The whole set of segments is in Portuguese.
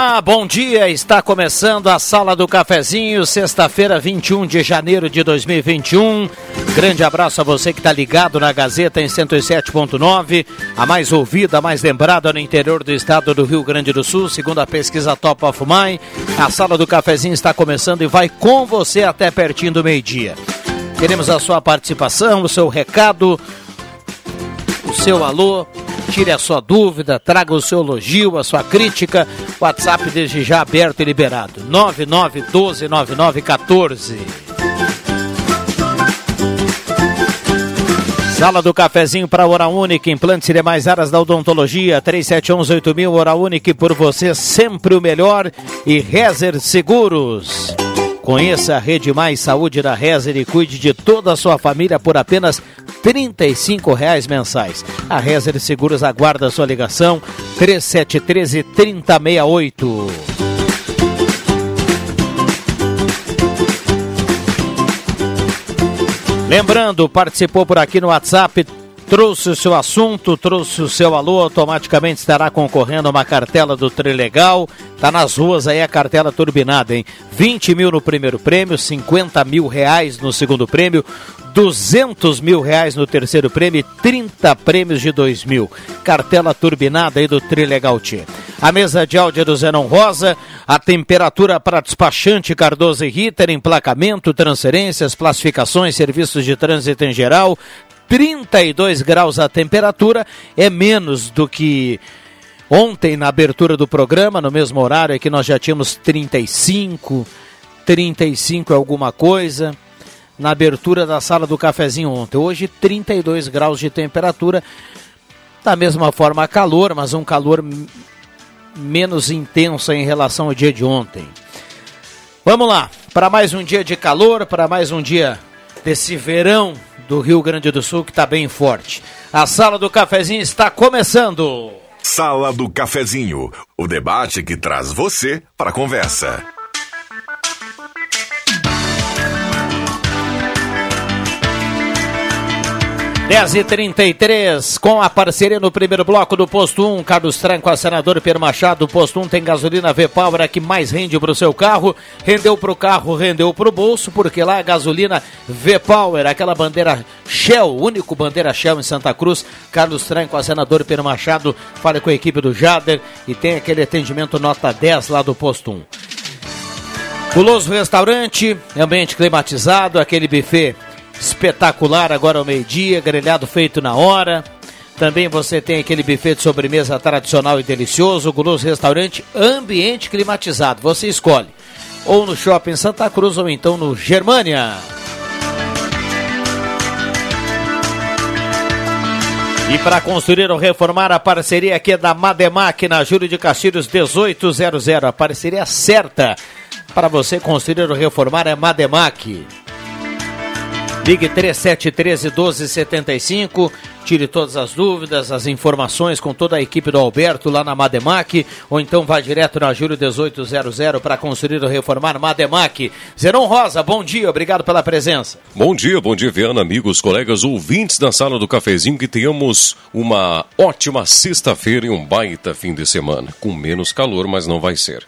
Olá, bom dia. Está começando a Sala do Cafezinho, sexta-feira, 21 de janeiro de 2021. Grande abraço a você que está ligado na Gazeta em 107.9, a mais ouvida, a mais lembrada no interior do estado do Rio Grande do Sul, segundo a pesquisa Top of Mind. A Sala do Cafezinho está começando e vai com você até pertinho do meio-dia. Queremos a sua participação, o seu recado, o seu alô, tire a sua dúvida, traga o seu elogio, a sua crítica. WhatsApp desde já aberto e liberado. 99129914. Sala do cafezinho para Hora Única, implantes e demais áreas da odontologia, 37118000 Hora Única por você sempre o melhor e Rezer Seguros. Conheça a Rede Mais Saúde da Rezer e cuide de toda a sua família por apenas R$ reais mensais. A Rezer Seguros aguarda sua ligação 3713 3068. Lembrando, participou por aqui no WhatsApp, trouxe o seu assunto, trouxe o seu alô, automaticamente estará concorrendo a uma cartela do Trilegal. Tá nas ruas aí a cartela turbinada, hein? 20 mil no primeiro prêmio, 50 mil reais no segundo prêmio, 200 mil reais no terceiro prêmio e 30 prêmios de 2 mil. Cartela turbinada aí do Trilegal T. A mesa de áudio é do Zenon Rosa, a temperatura para despachante Cardoso e Ritter, emplacamento, transferências, classificações, serviços de trânsito em geral, 32 graus a temperatura, é menos do que ontem na abertura do programa, no mesmo horário, que nós já tínhamos 35, 35 alguma coisa. Na abertura da sala do cafezinho ontem. Hoje, 32 graus de temperatura. Da mesma forma, calor, mas um calor menos intenso em relação ao dia de ontem. Vamos lá, para mais um dia de calor, para mais um dia desse verão do Rio Grande do Sul que está bem forte. A sala do cafezinho está começando. Sala do Cafezinho, o debate que traz você para a conversa. 10 e 33 com a parceria no primeiro bloco do Posto 1, Carlos Tranco, a senador Pedro Machado. O Posto 1 tem gasolina V-Power, que mais rende para o seu carro. Rendeu para o carro, rendeu para o bolso, porque lá a gasolina V-Power, aquela bandeira Shell, único bandeira Shell em Santa Cruz. Carlos Tranco, a senador Pedro Machado, fala com a equipe do Jader e tem aquele atendimento nota 10 lá do Posto 1. Guloso Restaurante, ambiente climatizado, aquele buffet espetacular agora ao meio-dia, grelhado feito na hora. Também você tem aquele buffet de sobremesa tradicional e delicioso, guloso restaurante, ambiente climatizado. Você escolhe. Ou no Shopping Santa Cruz ou então no Germânia. E para construir ou reformar, a parceria aqui é da Mademac, na Júlio de Castilhos 1800. A parceria certa para você construir ou reformar é Mademac. Ligue 3713 1275. Tire todas as dúvidas, as informações com toda a equipe do Alberto lá na Mademac. Ou então vá direto na Júlio 1800 para construir ou reformar Mademac. Zeron Rosa, bom dia, obrigado pela presença. Bom dia, bom dia, Viana, amigos, colegas, ouvintes da sala do cafezinho. Que tenhamos uma ótima sexta-feira e um baita fim de semana. Com menos calor, mas não vai ser.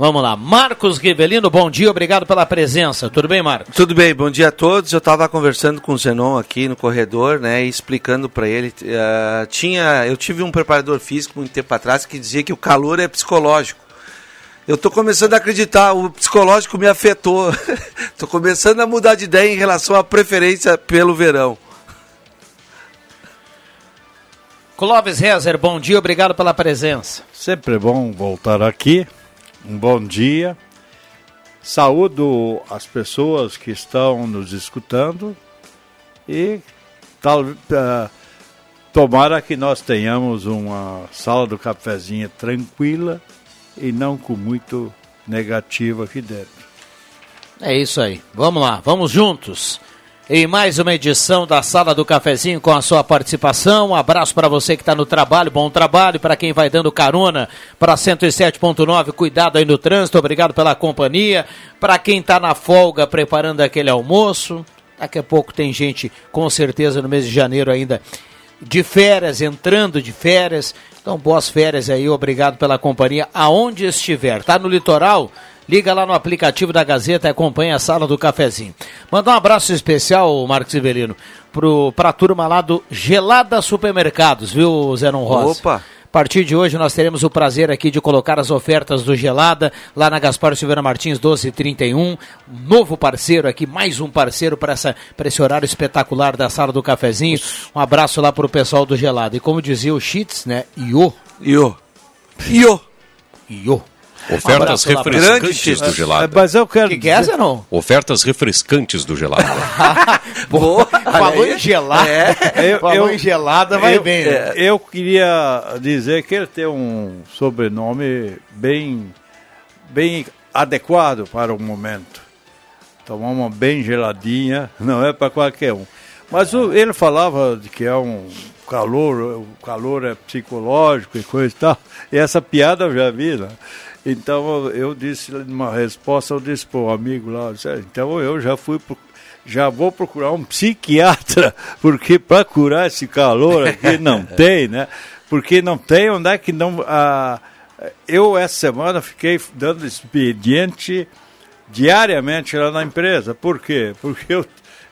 Vamos lá, Marcos Rivelino, bom dia, obrigado pela presença. Tudo bem, Marcos? Tudo bem, bom dia a todos. Eu estava conversando com o Zenon aqui no corredor, né, e explicando para ele. Uh, tinha, eu tive um preparador físico muito tempo atrás que dizia que o calor é psicológico. Eu estou começando a acreditar, o psicológico me afetou. Estou começando a mudar de ideia em relação à preferência pelo verão. Clóvis Rezer, bom dia, obrigado pela presença. Sempre bom voltar aqui um bom dia. Saúdo as pessoas que estão nos escutando e tal, uh, tomara que nós tenhamos uma sala do cafezinho tranquila e não com muito negativo aqui dentro. É isso aí. Vamos lá, vamos juntos em mais uma edição da Sala do Cafezinho com a sua participação. Um abraço para você que está no trabalho, bom trabalho. Para quem vai dando carona para 107.9, cuidado aí no trânsito, obrigado pela companhia. Para quem está na folga preparando aquele almoço, daqui a pouco tem gente com certeza no mês de janeiro ainda de férias, entrando de férias. Então, boas férias aí, obrigado pela companhia, aonde estiver. Tá no litoral? Liga lá no aplicativo da Gazeta e acompanha a sala do cafezinho. Mandar um abraço especial, Marcos Ivelino, para a turma lá do Gelada Supermercados, viu, Zenon Rosa? Opa! A partir de hoje nós teremos o prazer aqui de colocar as ofertas do Gelada lá na Gaspar Silveira Martins 1231. Novo parceiro aqui, mais um parceiro para esse horário espetacular da sala do cafezinho. Um abraço lá para o pessoal do Gelada. E como dizia o Chits, né? Iô. Iô. Iô. Iô. Ofertas um refrescantes do gelado. É, mas eu quero. Que, é essa, não? Ofertas refrescantes do gelado. Boa, falou em gelada. É. Eu, falou eu, em gelada, vai eu, bem. É, eu queria dizer que ele tem um sobrenome bem, bem adequado para o momento. Tomar uma bem geladinha não é para qualquer um. Mas o, ele falava de que é um calor, o calor é psicológico e coisa e tal. E essa piada eu já vi, né? Então eu disse numa resposta, eu disse para o amigo lá, então eu já fui pro, já vou procurar um psiquiatra, porque para curar esse calor aqui não tem, né? Porque não tem, onde é que não. Ah, eu essa semana fiquei dando expediente diariamente lá na empresa. Por quê? Porque eu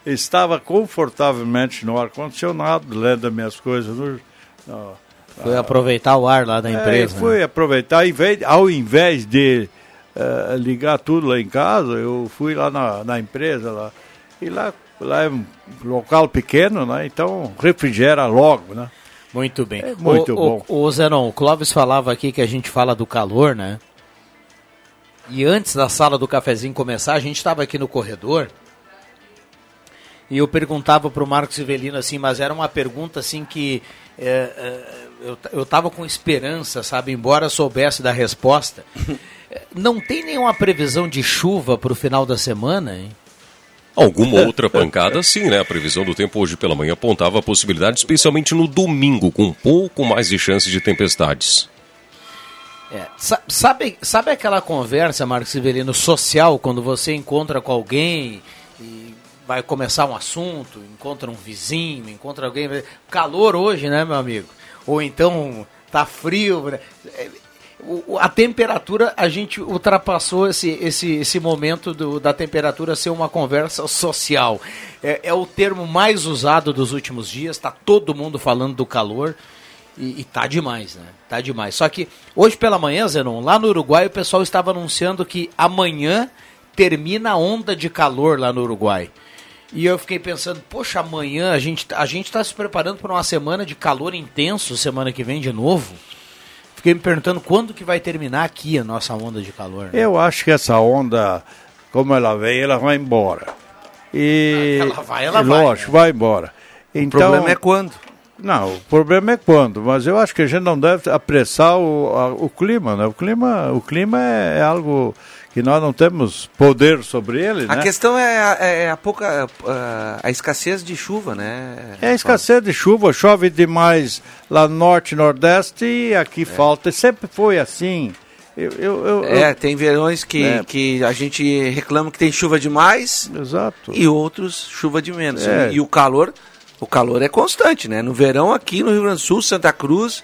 estava confortavelmente no ar-condicionado, lendo as minhas coisas no, no foi aproveitar o ar lá da é, empresa. É, foi né? aproveitar, ao invés de uh, ligar tudo lá em casa, eu fui lá na, na empresa lá. E lá, lá é um local pequeno, né? Então refrigera logo, né? Muito bem. É muito o, bom. O, o Zenon, o Clóvis falava aqui que a gente fala do calor, né? E antes da sala do cafezinho começar, a gente estava aqui no corredor e eu perguntava para o Marcos Ivelino assim, mas era uma pergunta assim que é, é, eu, eu tava com esperança, sabe? Embora soubesse da resposta. Não tem nenhuma previsão de chuva para o final da semana, hein? Alguma outra pancada, sim, né? A previsão do tempo hoje pela manhã apontava a possibilidade, especialmente no domingo, com um pouco mais de chance de tempestades. É, sabe, sabe aquela conversa, Marcos Sivelino, social, quando você encontra com alguém e vai começar um assunto, encontra um vizinho, encontra alguém. Calor hoje, né, meu amigo? Ou então tá frio. Né? A temperatura, a gente ultrapassou esse, esse, esse momento do, da temperatura ser uma conversa social. É, é o termo mais usado dos últimos dias, está todo mundo falando do calor. E, e tá demais, né? Tá demais. Só que hoje pela manhã, Zenon, lá no Uruguai o pessoal estava anunciando que amanhã termina a onda de calor lá no Uruguai. E eu fiquei pensando, poxa, amanhã a gente a gente está se preparando para uma semana de calor intenso, semana que vem de novo. Fiquei me perguntando quando que vai terminar aqui a nossa onda de calor. Né? Eu acho que essa onda, como ela vem, ela vai embora. E ah, ela vai, ela vai. Lógico, né? vai embora. Então, o problema é quando? Não, o problema é quando, mas eu acho que a gente não deve apressar o, a, o clima, né? O clima, o clima é, é algo que nós não temos poder sobre ele. A né? questão é a, é a pouca a, a, escassez de chuva, né? É a escassez de chuva, chove demais lá no norte, nordeste e aqui é. falta. Sempre foi assim. Eu, eu, eu, é, tem verões que, é. que a gente reclama que tem chuva demais. Exato. E outros chuva de menos. É. E o calor, o calor é constante, né? No verão aqui no Rio Grande do Sul, Santa Cruz,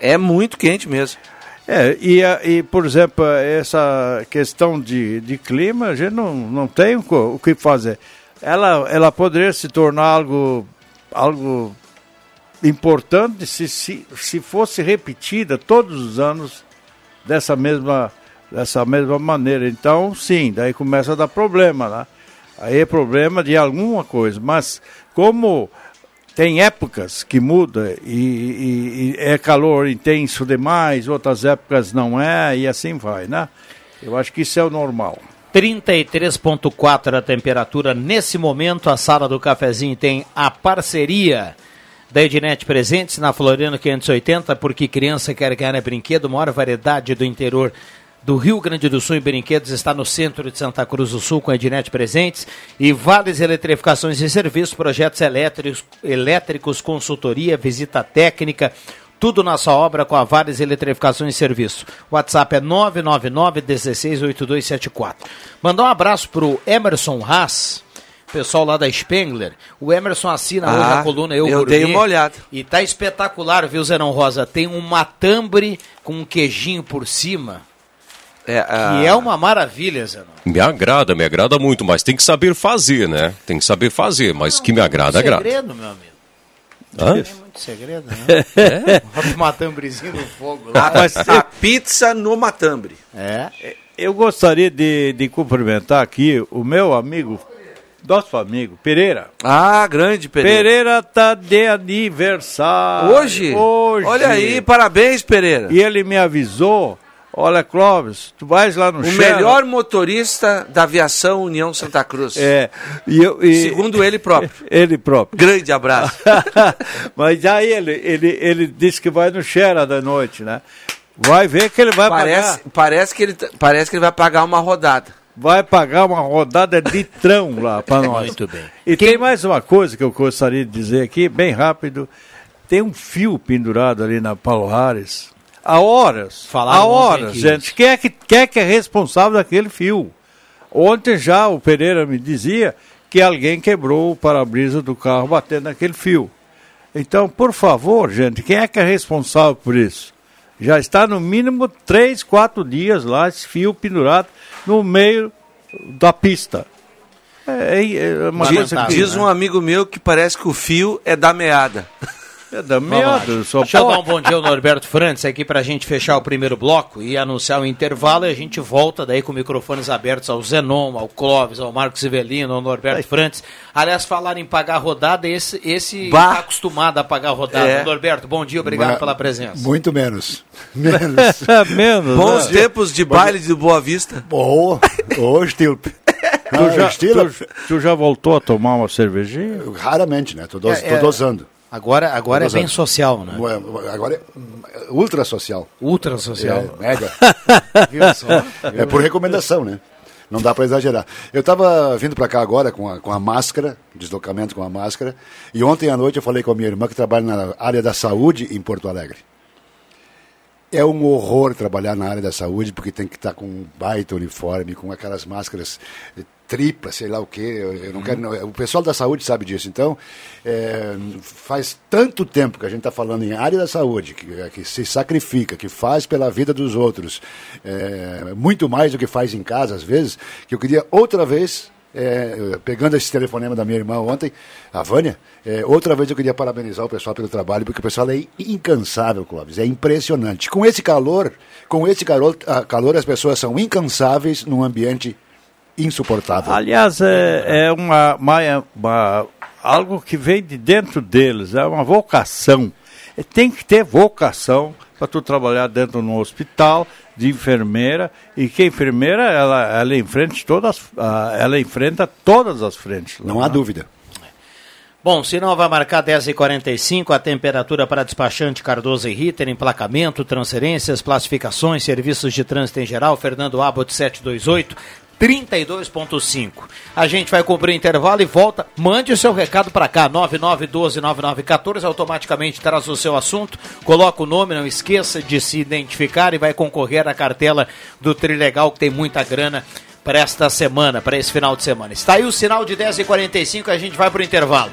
é muito quente mesmo. É, e, e, por exemplo, essa questão de, de clima, a gente não, não tem o, o que fazer. Ela, ela poderia se tornar algo, algo importante se, se, se fosse repetida todos os anos dessa mesma, dessa mesma maneira. Então, sim, daí começa a dar problema, né? Aí é problema de alguma coisa. Mas como tem épocas que muda e, e, e, é calor intenso demais, outras épocas não é, e assim vai, né? Eu acho que isso é o normal. 33.4 a temperatura nesse momento. A sala do cafezinho tem a parceria da Ednet Presentes na Floriano 580, porque criança quer ganhar brinquedo, maior variedade do interior do Rio Grande do Sul em brinquedos está no centro de Santa Cruz do Sul com a Ednet Presentes e Vales Eletrificações e Serviços, projetos elétricos, elétricos, consultoria, visita técnica, tudo na sua obra com a Vales Eletrificações e Serviços. WhatsApp é 999 168274. Mandar um abraço pro Emerson Haas, pessoal lá da Spengler. O Emerson assina ah, hoje a coluna Eu, eu dei uma olhada. E tá espetacular, viu, Zerão Rosa? Tem um matambre com um queijinho por cima. É, a... Que é uma maravilha, Zé. Me agrada, me agrada muito, mas tem que saber fazer, né? Tem que saber fazer, mas Não, que me agrada, agrada. segredo, meu amigo. Hã? Não tem muito segredo, né? É? Matambrezinho no fogo lá. A, a pizza no matambre. É. Eu gostaria de, de cumprimentar aqui o meu amigo nosso amigo Pereira. Ah, grande Pereira. Pereira tá de aniversário. Hoje? Hoje. Olha aí, parabéns, Pereira. E ele me avisou Olha, Clóvis, tu vais lá no O melhor motorista da aviação União Santa Cruz. É. E eu, e... Segundo ele próprio. Ele próprio. Grande abraço. Mas aí ele, ele, ele disse que vai no Xera da noite, né? Vai ver que ele vai parece, pagar. Parece que, ele, parece que ele vai pagar uma rodada. Vai pagar uma rodada de trão lá para nós. Muito bem. E Quem... tem mais uma coisa que eu gostaria de dizer aqui, bem rápido. Tem um fio pendurado ali na Paulo Harris Há horas. Falaram há horas, gente. Quem é, que, quem é que é responsável daquele fio? Ontem já o Pereira me dizia que alguém quebrou o para-brisa do carro batendo naquele fio. Então, por favor, gente, quem é que é responsável por isso? Já está no mínimo três, quatro dias lá esse fio pendurado no meio da pista. É, é, é uma diz, coisa que, diz né? um amigo meu que parece que o fio é da meada. É da medo, só Deixa eu dar um bom dia ao Norberto Frantes aqui para a gente fechar o primeiro bloco e anunciar o intervalo e a gente volta daí com microfones abertos ao Zenon, ao Clóvis, ao Marcos Ivelino, ao Norberto Ai. Frantes. Aliás, falar em pagar rodada, esse esse está acostumado a pagar rodada. É. Norberto, bom dia, obrigado pela presença. Muito menos. Menos. menos. Bons né? tempos de baile de Boa Vista. Boa, hoje, tio. Tu já, tu, tu já voltou a tomar uma cervejinha? Raramente, né? Tô, do, é, tô dosando. Agora, agora é bem social, né? Agora é ultra social. Ultra social. É, mega. é por recomendação, né? Não dá para exagerar. Eu estava vindo para cá agora com a, com a máscara, deslocamento com a máscara, e ontem à noite eu falei com a minha irmã que trabalha na área da saúde em Porto Alegre. É um horror trabalhar na área da saúde, porque tem que estar com um baita uniforme, com aquelas máscaras tripa, sei lá o quê. Eu, eu não uhum. quero, não, o pessoal da saúde sabe disso. Então, é, faz tanto tempo que a gente está falando em área da saúde, que, que, se sacrifica, que faz pela vida dos outros, é, muito mais do que faz em casa, às vezes, que eu queria outra vez é, pegando esse telefonema da minha irmã ontem, a Vânia, é, outra vez eu queria parabenizar o pessoal pelo trabalho, porque o pessoal é incansável, Clóvis, é impressionante. Com esse calor, com esse calor, calor as pessoas são incansáveis num ambiente insuportável. Aliás, é, é uma, uma, uma, algo que vem de dentro deles, é uma vocação. Tem que ter vocação para tu trabalhar dentro de um hospital de enfermeira e que a enfermeira ela, ela enfrenta todas ela enfrenta todas as frentes. Não há dúvida. Bom, se não vai marcar 10h45, a temperatura para despachante Cardoso e Ritter, emplacamento, transferências, classificações, serviços de trânsito em geral, Fernando Abbott 728, 32.5. A gente vai cumprir o intervalo e volta. Mande o seu recado para cá, 99129914, automaticamente traz o seu assunto, coloca o nome, não esqueça de se identificar e vai concorrer à cartela do Trilegal, que tem muita grana para esta semana, para esse final de semana. Está aí o sinal de 10h45, a gente vai para o intervalo.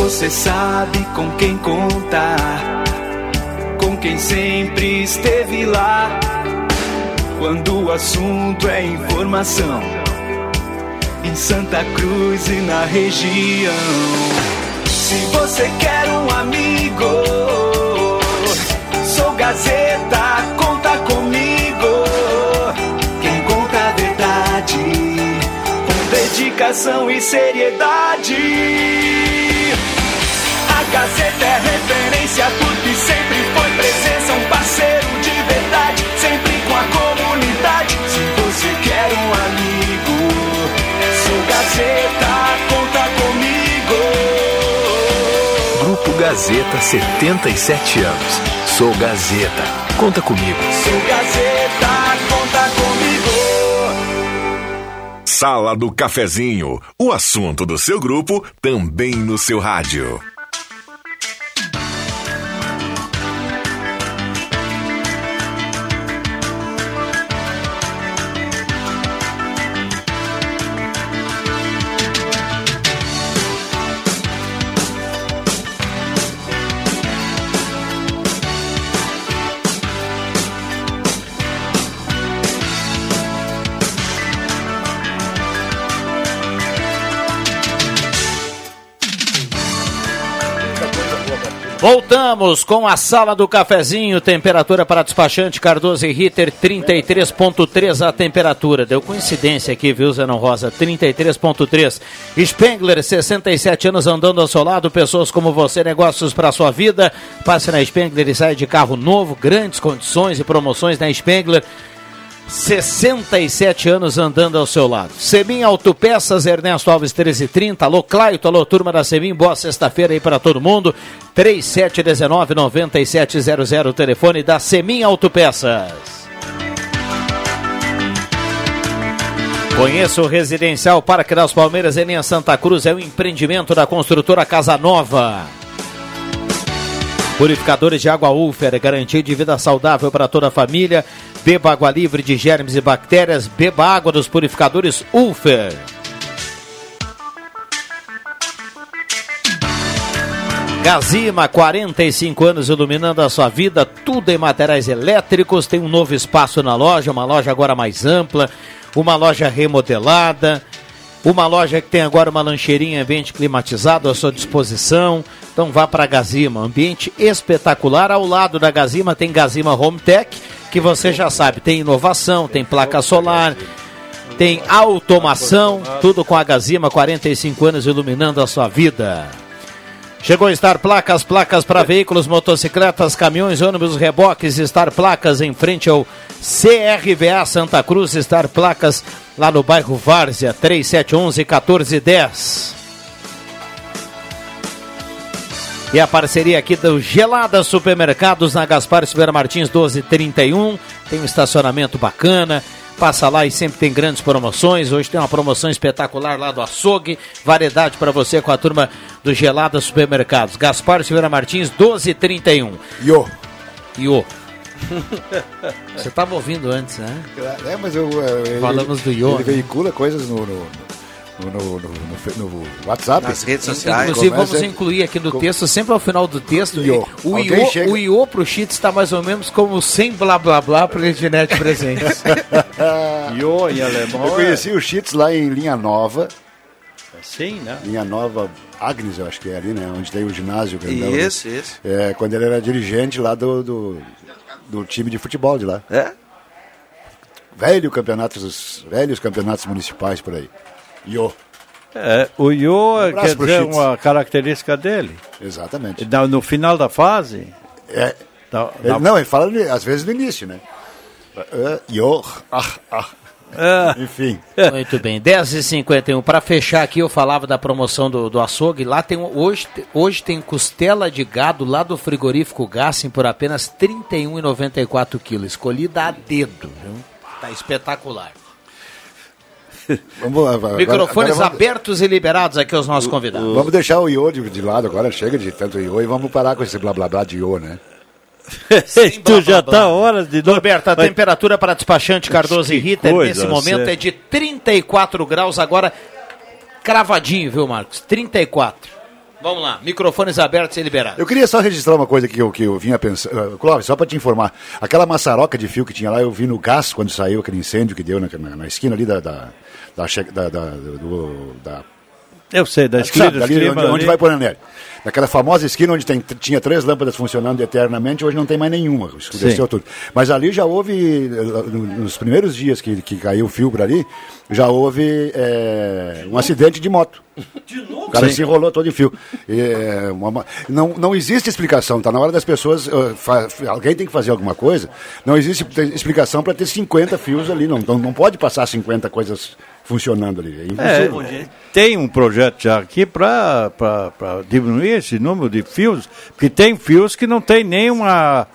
Você sabe com quem contar, com quem sempre esteve lá. Quando o assunto é informação, em Santa Cruz e na região. Se você quer um amigo, sou Gazeta, conta comigo. Quem conta a verdade, com dedicação e seriedade. Gazeta é referência, porque sempre foi presença, um parceiro de verdade, sempre com a comunidade. Se você quer um amigo, sou Gazeta, conta comigo. Grupo Gazeta, 77 anos. Sou Gazeta, conta comigo. Sou Gazeta, conta comigo. Sala do Cafezinho, o assunto do seu grupo também no seu rádio. Voltamos com a sala do cafezinho, temperatura para despachante Cardoso e Ritter 33.3 a temperatura. Deu coincidência aqui, viu, Zenon Rosa? 33.3. Spengler, 67 anos andando ao seu lado, pessoas como você, negócios para sua vida. Passe na Spengler e saia de carro novo, grandes condições e promoções na Spengler. 67 anos andando ao seu lado. Semim Autopeças, Ernesto Alves 1330. Alô, Claito, alô, turma da Semim. Boa sexta-feira aí para todo mundo. 3719-9700, telefone da Semim Autopeças. Conheça o Residencial Parque das Palmeiras em Santa Cruz. É um empreendimento da construtora Casa Nova. Purificadores de água Ulfer, garantia de vida saudável para toda a família. Beba água livre de germes e bactérias. Beba água dos purificadores Ulfer. Gazima, 45 anos iluminando a sua vida, tudo em materiais elétricos. Tem um novo espaço na loja, uma loja agora mais ampla, uma loja remodelada, uma loja que tem agora uma lancheirinha ambiente climatizado à sua disposição. Então vá para a Gazima, ambiente espetacular. Ao lado da Gazima tem Gazima Home Tech, que você já sabe, tem inovação, tem placa solar, tem automação, tudo com a Gazima, 45 anos iluminando a sua vida. Chegou Star Placas, placas para veículos, motocicletas, caminhões, ônibus, reboques, Star Placas em frente ao CRVA Santa Cruz, Star Placas lá no bairro Várzea, 3711 1410. E a parceria aqui do Gelada Supermercados na Gaspar Silveira Martins 1231. Tem um estacionamento bacana. Passa lá e sempre tem grandes promoções. Hoje tem uma promoção espetacular lá do açougue. Variedade para você com a turma do Gelada Supermercados. Gaspar Silveira Martins 1231. Iô. Iô. Você estava ouvindo antes, né? É, mas eu. Ele, Falamos do Iô. Ele veicula coisas no. no... No, no, no, WhatsApp. Nas redes sociais. Inclusive, Começa- vamos incluir aqui no texto, sempre ao final do texto, Iô. o Alguém Iô, chega- o Iô pro Cheats está mais ou menos como sem blá blá blá para Ednet Presentes. Iô em alemão. Eu conheci o Cheats lá em Linha Nova. É assim, né? Linha Nova Agnes, eu acho que é ali, né? Onde tem o ginásio grandão. né? Isso, isso. É, quando ele era dirigente lá do, do, do time de futebol de lá. É? Velho campeonatos, velhos campeonatos municipais por aí. Iô. É, o Iô Um quer dizer Chitz. uma característica dele. Exatamente. No, no final da fase. É, da- ele- da- não, ele fala às vezes no início, né? Iô. Ah, ah. É. Enfim. Muito bem, 10h51. Para fechar aqui, eu falava da promoção do, do açougue. Lá tem hoje, hoje tem costela de gado lá do frigorífico Gassen por apenas R$ 31,94 quilos. Escolhida a dedo. Viu? Tá espetacular. Vamos, agora- Microfones agora vamos- abertos e liberados aqui aos nossos convidados. Vamos deixar o Iô de, de lado agora, chega de tanto Iô e vamos parar com esse blá blá blá de Iô, né? tu já tá horas de novo. Roberto, a Mas- temperatura para despachante Cardoso e Ritter coisa, nesse momento sério. é de 34 graus, agora cravadinho, viu, Marcos? 34. Vamos lá, microfones abertos e liberados. Eu queria só registrar uma coisa que eu, que eu vinha pensando. Uh, Clóvis, só para te informar. Aquela maçaroca de fio que tinha lá, eu vi no gás quando saiu aquele incêndio que deu na, na- na esquina ali da. da, da, da, da, do- da- Eu sei, da sabe, esquina dali clima onde, onde ali. vai por Anel. Naquela famosa esquina onde tem- tinha três lâmpadas funcionando eternamente, hoje não tem mais nenhuma, escureceu tudo. Mas ali já houve, eh, no- nos primeiros dias que, que caiu o fio por ali, já houve eh, um acidente de moto. O cara Sim. se enrolou todo em fio. E, é, uma- não, não existe explicação, está na hora das pessoas. uh, fa- alguém tem que fazer alguma coisa. Não existe te- explicação para ter 50 fios ali. Não, não, não pode passar 50 coisas funcionando ali. É. É, tem um projeto já aqui para diminuir esse número de fios, porque tem fios que não tem nenhuma.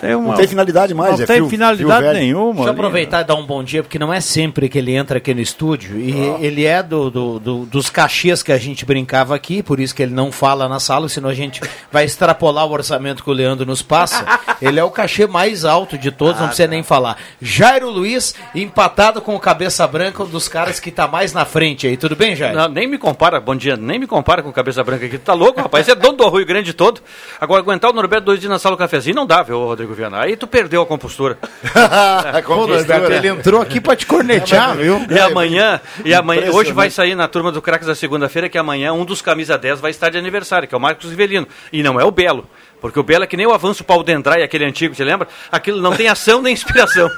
Tem uma, Não tem finalidade mais, Não é tem fio- finalidade fio nenhuma. Deixa eu ali. aproveitar e dar um bom dia, porque não é sempre que ele entra aqui no estúdio. E ele é do, do- do- dos cachês que a gente brincava aqui, por isso que ele não fala na sala, senão a gente vai extrapolar o orçamento que o Leandro nos passa. Ele é o cachê mais alto de todos, não precisa nem falar. Jairo Luiz, empatado com o Cabeça Branca, um dos caras que está mais na frente aí. Tudo bem, Jairo? Não, nem me compara, bom dia, nem me compara com o Cabeça Branca aqui. Tu tá louco, rapaz? Você é dono do Rio Grande todo. Agora, aguentar o Norberto dois dias na sala do cafezinho não dá, viu, Rodrigo Viana? Aí tu perdeu a compostura. Pô, Norberto, ele entrou aqui para te cornetear, viu? E amanhã, e amanhã hoje vai sair na turma do Craques da segunda-feira que amanhã um dos camisa 10 vai estar de aniversário, que é o Marcos Rivelino. E não é o Belo. Porque o Belo é que nem o avanço Paulo Dendrai, aquele antigo, você lembra? Aquilo não tem ação nem inspiração.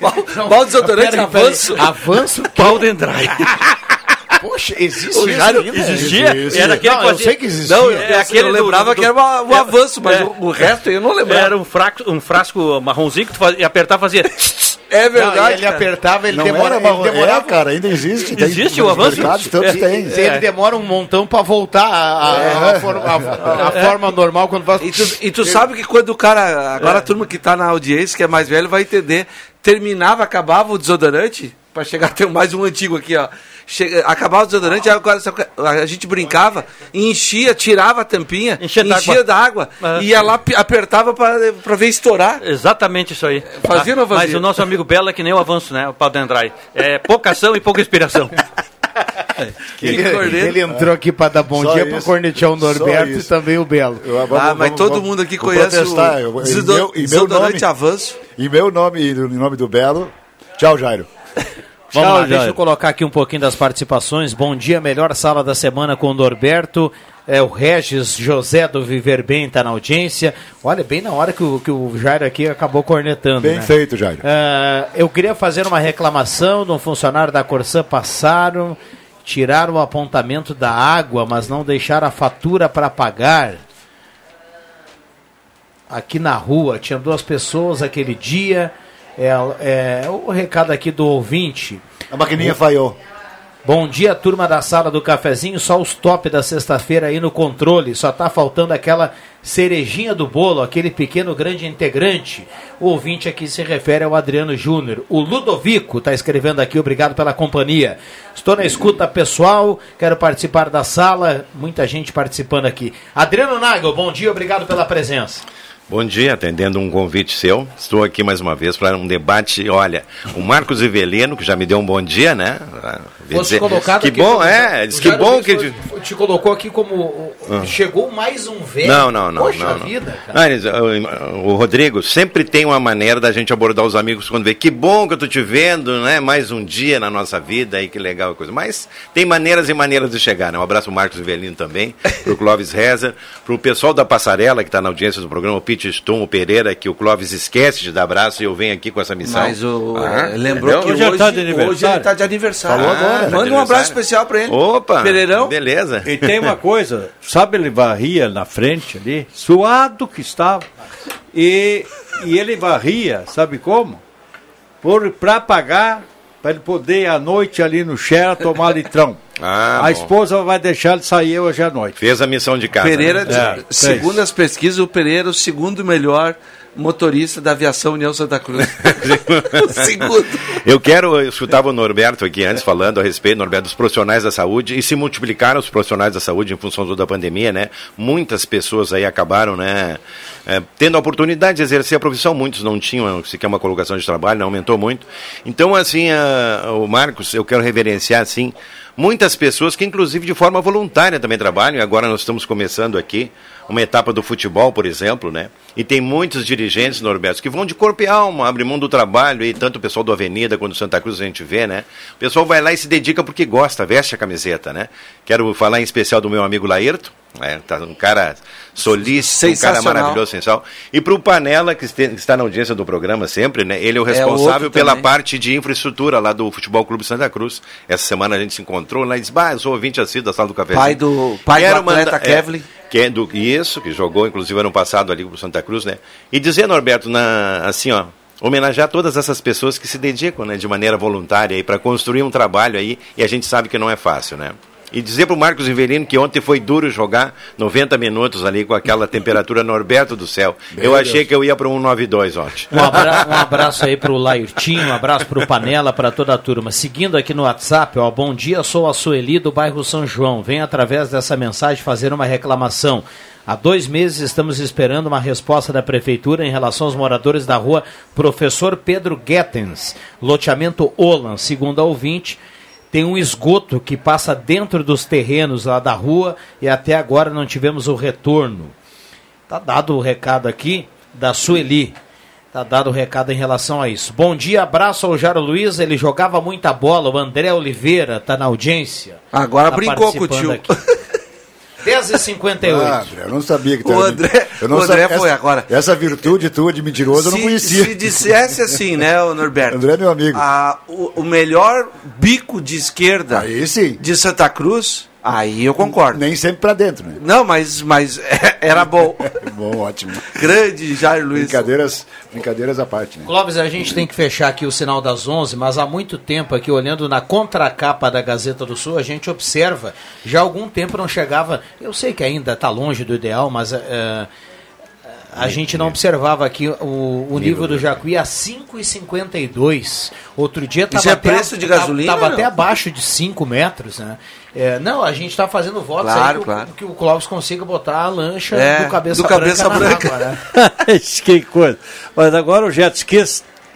Qual desodorante avanço? Avanço? Paulo Dendrai. Poxa, existe O isso Jairo ainda? Existia? Existe. Era aquele Não, eu sei que existia. Não, É, é aquele eu lembrava do- que era uma- um é, avanço, mas é. o, o resto eu não lembrava. Era um, fraco, um frasco marronzinho que tu fazia, e apertar fazia. É Não, verdade. ele cara. apertava, ele Não demora, era, ele mas- demorava é, cara, ainda existe. tem- Existe o nos avanço? mercados todos É. têm. Se ele demora um montão para voltar à à forma- forma normal quando faz. E tu, e tu sabe que quando o cara. Agora a turma que tá na audiência, que é mais velho, vai entender. Terminava, acabava o desodorante, pra chegar até mais um antigo aqui, ó. Chega, acabava o desodorante, agora, a gente brincava, enchia, tirava a tampinha, Enchia enchia, d'água. da água, Ah. ia lá, apertava pra, pra ver estourar. Exatamente isso aí. Fazia ou não fazia? Mas o nosso amigo Belo é que nem o avanço, né? O Paulo Dendrai. É pouca ação e pouca inspiração. Ele, ele entrou aqui para dar bom Só dia para cornetear o Norberto Só e também o Belo. Eu- ah, vamos- mas vamos- todo vamos- mundo aqui conhece protestar. o Eu- desodo- meu- em meu desodorante nome- avanço. Em meu nome e no nome do Belo, tchau, Jairo. Vamos Tchau, lá, deixa eu colocar aqui um pouquinho das participações. Bom dia, melhor sala da semana com o Norberto. É, o Regis José do Viver Bem está na audiência. Olha, bem na hora que o, que o Jairo aqui acabou cornetando. Bem né? feito, Jairo. É, eu queria fazer uma reclamação de um funcionário da Corsã passaram. tirar o apontamento da água, mas não deixar a fatura para pagar. Aqui na rua, tinha duas pessoas aquele dia. É, é, o recado aqui do ouvinte. A maquininha falhou. Bom dia, turma da sala do cafezinho. Só os top da sexta-feira aí no controle. Só tá faltando aquela cerejinha do bolo, aquele pequeno grande integrante. O ouvinte aqui se refere ao Adriano Júnior. O Ludovico tá escrevendo aqui, obrigado pela companhia. Estou na escuta pessoal, quero participar da sala. Muita gente participando aqui. Adriano Nagel, bom dia, obrigado pela presença. Bom dia, atendendo um convite seu. Estou aqui mais uma vez para um debate. Olha, o Marcos Ivelino, que já me deu um bom dia, né? Fosse colocado que aqui bom, como- é, diz que bom que. foi- Te colocou aqui como. Ah. Chegou mais um velho. Não, não, não. Poxa não, não. vida, cara. Eles, o, Rodrigo sempre tem uma maneira da gente abordar os amigos quando vê. Que bom que eu tô te vendo, né? Mais um dia na nossa vida aí, que legal a coisa. Mas tem maneiras e maneiras de chegar, né? Um abraço pro Marcos Ivelino também, pro Clóvis Rezer, pro pessoal da Passarela que está na audiência do programa, o Pete Stum, o Pereira, que o Clóvis esquece de dar abraço e eu venho aqui com essa missão. Mas o, Ah, lembrou entendeu? que hoje, hoje ele está de aniversário. Falou agora. Manda um Aniversário. abraço especial para ele. Opa! Pereirão. Beleza. E tem uma coisa, sabe, ele varria na frente ali, suado que estava, e, e ele varria, sabe como? Por, pra pagar, para ele poder à noite ali no Shera tomar litrão. Ah, a bom. esposa vai deixar ele sair hoje à noite. Fez a missão de casa. Pereira, né? É, segundo fez. as pesquisas, o Pereira é o segundo melhor motorista da aviação União Santa Cruz. Eu quero, eu escutava o Norberto aqui antes falando a respeito, Norberto, dos profissionais da saúde, e se multiplicaram os profissionais da saúde em função da pandemia, né? Muitas pessoas aí acabaram, né, é, tendo a oportunidade de exercer a profissão, muitos não tinham sequer uma colocação de trabalho, né, aumentou muito. Então, assim, a- o Marcos, eu quero reverenciar, assim, muitas pessoas que, inclusive, de forma voluntária também trabalham, e agora nós estamos começando aqui uma etapa do futebol, por exemplo, né? E tem muitos dirigentes, Norberto, que vão de corpo e alma, abrem mão do trabalho, e tanto o pessoal do Avenida quanto do Santa Cruz a gente vê, né? O pessoal vai lá e se dedica porque gosta, veste a camiseta, né? Quero falar em especial do meu amigo Laerto, né? tá um cara solícito, um cara maravilhoso, sensacional. E para o Panela, que está na audiência do programa sempre, né? Ele é o É, responsável outro pela também. parte de infraestrutura lá do Futebol Clube Santa Cruz. Essa semana a gente se encontrou lá e disse, bah, eu sou ouvinte assíduo da sala do café. Pai do- pai do atleta Kevlin. Que é do isso, que jogou inclusive ano passado ali pro Santa Cruz, né? E dizer, Norberto, na, assim, ó, homenagear todas essas pessoas que se dedicam, né, de maneira voluntária aí para construir um trabalho aí, e a gente sabe que não é fácil, né? E dizer pro Marcos Inverino que ontem foi duro jogar 90 minutos ali com aquela temperatura Norberto do céu. eu achei que eu ia para um 192 ontem. Um, abra- um abraço aí pro Lairtinho, um abraço pro Panela, para toda a turma. Seguindo aqui no WhatsApp, ó, bom dia, sou a Sueli do bairro São João. Venho através dessa mensagem fazer uma reclamação. Há dois meses estamos esperando uma resposta da prefeitura em relação aos moradores da rua Professor Pedro Guetens, loteamento Olan, segundo a ouvinte. Tem um esgoto que passa dentro dos terrenos lá da rua e até agora não tivemos o retorno. Tá dado o recado aqui da Sueli. Tá dado o recado em relação a isso. Bom dia, abraço ao Jaro Luiz. Ele jogava muita bola. O André Oliveira tá na audiência. Agora Tá brincou com o tio. aqui. 10h58. Ah, André, eu não sabia que tu O André- eu não o André sabia- foi essa, agora. Essa virtude tua de mentiroso eu não Se, conhecia. se dissesse assim, né, o Norberto? André é meu amigo. a- o, o melhor bico de esquerda de Santa Cruz, aí eu concordo. Nem sempre pra dentro, né? Não, mas, mas era bom. Bom, ótimo. Grande Jair Luiz. Brincadeiras, brincadeiras à parte, né? Clóvis, a gente tem que fechar aqui o sinal das 11, mas há muito tempo aqui, olhando na contracapa da Gazeta do Sul, a gente observa, já há algum tempo não chegava, eu sei que ainda está longe do ideal, mas eh, a gente não observava aqui o, o nível do Jacuí a 5,52. Outro dia estava Isso é até, preço de tava- gasolina, tava até abaixo de 5 metros, né? É, não, a gente está fazendo votos Claro, aí que, o- claro. que o Clóvis consiga botar a lancha É, do cabeça do cabeça branca, branca. água, né? que coisa. Mas agora o jet ski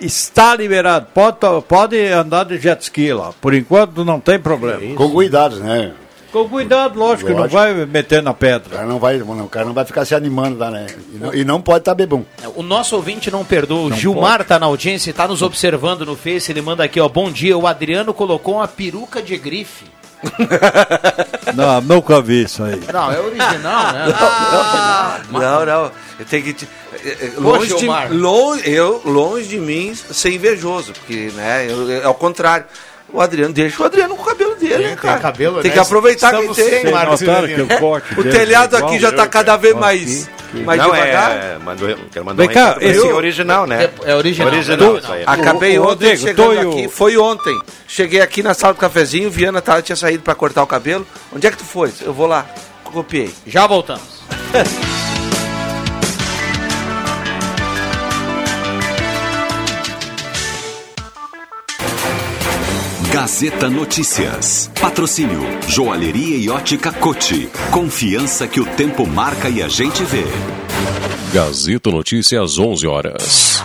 está liberado. Pode, pode andar de jet ski lá. Por enquanto não tem problema. Com cuidado, né? Com cuidado, lógico, que não Lógico. vai meter na O pedra. cara não vai, o cara não vai ficar se animando lá, né? E não, e não pode estar bebum. O nosso ouvinte não perdoa. O Gilmar está na audiência e está nos observando no Face. Ele manda aqui, ó. Bom dia. O Adriano colocou uma peruca de grife. Não, nunca vi isso aí. Não, é original, né? Não, não. Eu tenho que te- é, é, Poxa, longe, de, Omar. longe, eu, longe de mim ser invejoso, porque né, eu- é ao contrário. O Adriano deixa o Adriano com o cabelo dele, Tem- né, cara? tem cabelo, Tem né? que aproveitar Estamos quem tem. sem Marcos que o corte O telhado é aqui já tá cada vez mais, mais não, devagar. é. Mandou, quero mandar Vem cá, recado pra esse- é original, né? É original. Original, aí. Acabei O- o ontem Rodrigo, chegando e o- aqui. Foi ontem. Cheguei aqui na sala do cafezinho, Viana tava, tinha saído pra cortar o cabelo. Onde é que tu foi? Eu vou lá. Copiei. Já voltamos. Gazeta Notícias. Patrocínio Joalheria e Ótica Cote. Confiança que o tempo marca e a gente vê. Gazeta Notícias, 11 horas.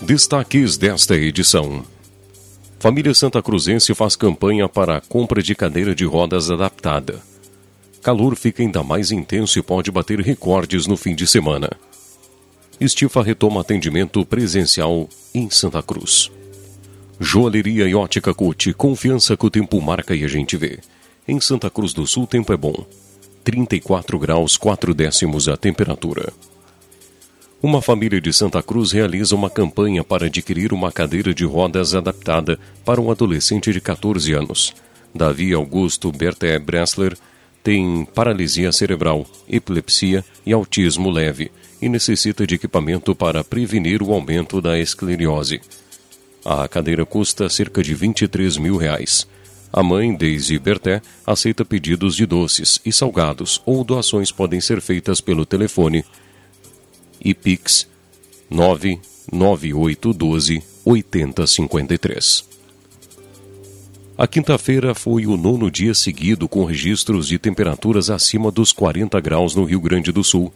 Destaques desta edição. Família Santa Cruzense faz campanha para a compra de cadeira de rodas adaptada. Calor fica ainda mais intenso e pode bater recordes no fim de semana. Estifa retoma atendimento presencial em Santa Cruz. Joalheria e ótica Cote, confiança que o tempo marca e a gente vê. Em Santa Cruz do Sul, tempo é bom. 34 graus 4 décimos a temperatura. Uma família de Santa Cruz realiza uma campanha para adquirir uma cadeira de rodas adaptada para um adolescente de 14 anos. Davi Augusto Berté Bressler tem paralisia cerebral, epilepsia e autismo leve e necessita de equipamento para prevenir o aumento da esclerose. A cadeira custa cerca de 23 mil reais. A mãe, Daisy Berté, aceita pedidos de doces e salgados ou doações podem ser feitas pelo telefone e Pix 99812 8053. A quinta-feira foi o nono dia seguido com registros de temperaturas acima dos 40 graus no Rio Grande do Sul.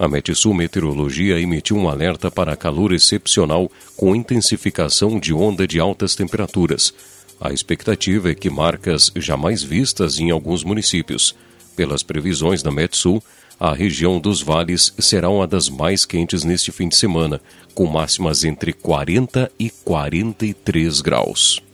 A Metsul Meteorologia emitiu um alerta para calor excepcional com intensificação de onda de altas temperaturas. A expectativa é que marcas jamais vistas em alguns municípios. Pelas previsões da Metsul, a região dos vales será uma das mais quentes neste fim de semana, com máximas entre 40 e 43 graus.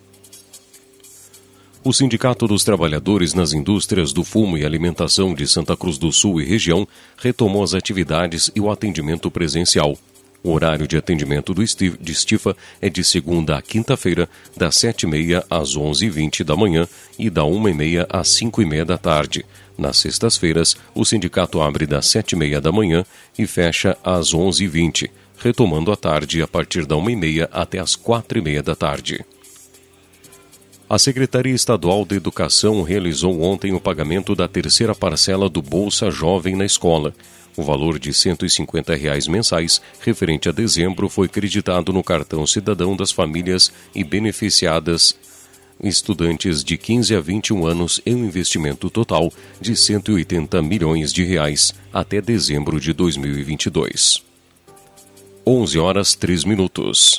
O Sindicato dos Trabalhadores nas Indústrias do Fumo e Alimentação de Santa Cruz do Sul e região retomou as atividades e o atendimento presencial. O horário de atendimento do de Estifa é de segunda a quinta-feira, das 7h30 às 11h20 da manhã e da 1h30 às 5h30 da tarde. Nas sextas-feiras, o sindicato abre das 7h30 da manhã e fecha às 11h20, retomando a tarde a partir da 1h30 até às 4h30 da tarde. A Secretaria Estadual de Educação realizou ontem o pagamento da terceira parcela do Bolsa Jovem na escola. O valor de 150 reais mensais, referente a dezembro, foi creditado no cartão cidadão das famílias e beneficiadas estudantes de 15 a 21 anos em um investimento total de 180 milhões de reais até dezembro de 2022. 11 horas 3 minutos.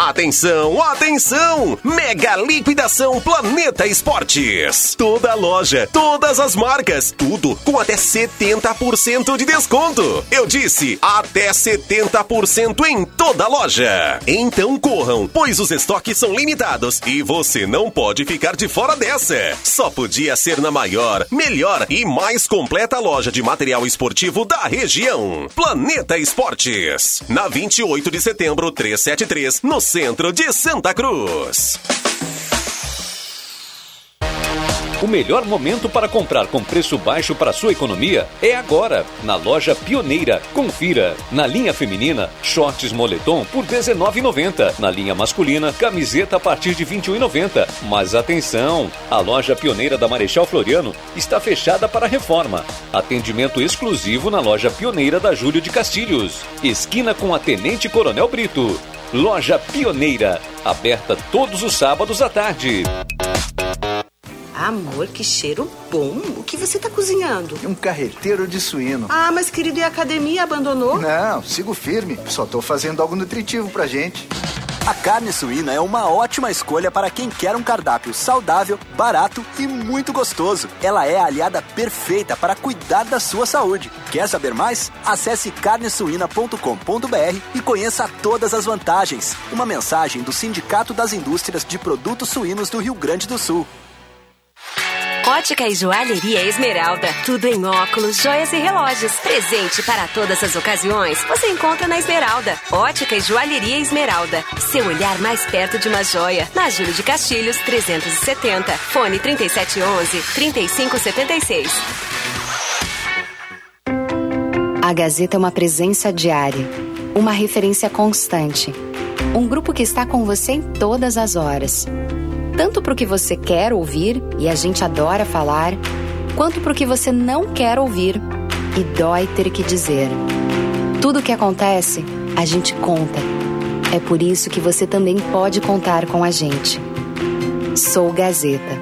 Atenção, atenção! Mega liquidação Planeta Esportes. Toda loja, todas as marcas, tudo com até 70% de desconto. Eu disse até 70% em toda loja. Então corram, pois os estoques são limitados e você não pode ficar de fora dessa. Só podia ser na maior, melhor e mais completa loja de material esportivo da região. Planeta Esportes. Na 28 de setembro 373, no centro de Santa Cruz. O melhor momento para comprar com preço baixo para sua economia é agora, na loja Pioneira. Confira. Na linha feminina, shorts moletom por R$19,90. Na linha masculina, camiseta a partir de R$21,90. Mas atenção, a loja Pioneira da Marechal Floriano está fechada para reforma. Atendimento exclusivo na loja Pioneira da Júlio de Castilhos. Esquina com a Tenente Coronel Brito. Loja Pioneira, aberta todos os sábados à tarde. Amor, que cheiro bom. O que você tá cozinhando? Um carreteiro de suíno. Ah, mas querido, e a academia abandonou? Não, sigo firme. Só tô fazendo algo nutritivo pra gente. A carne suína é uma ótima escolha para quem quer um cardápio saudável, barato e muito gostoso. Ela é a aliada perfeita para cuidar da sua saúde. Quer saber mais? Acesse carnesuína.com.br e conheça todas as vantagens. Uma mensagem do Sindicato das Indústrias de Produtos Suínos do Rio Grande do Sul. Ótica e Joalheria Esmeralda. Tudo em óculos, joias e relógios. Presente para todas as ocasiões. Você encontra na Esmeralda. Ótica e Joalheria Esmeralda. Seu olhar mais perto de uma joia. Na Júlio de Castilhos, 370. Fone 3711-3576. A Gazeta é uma presença diária. Uma referência constante. Um grupo que está com você em todas as horas tanto para o que você quer ouvir e a gente adora falar, quanto para o que você não quer ouvir e dói ter que dizer. Tudo o que acontece, a gente conta. É por isso que você também pode contar com a gente. Sou Gazeta.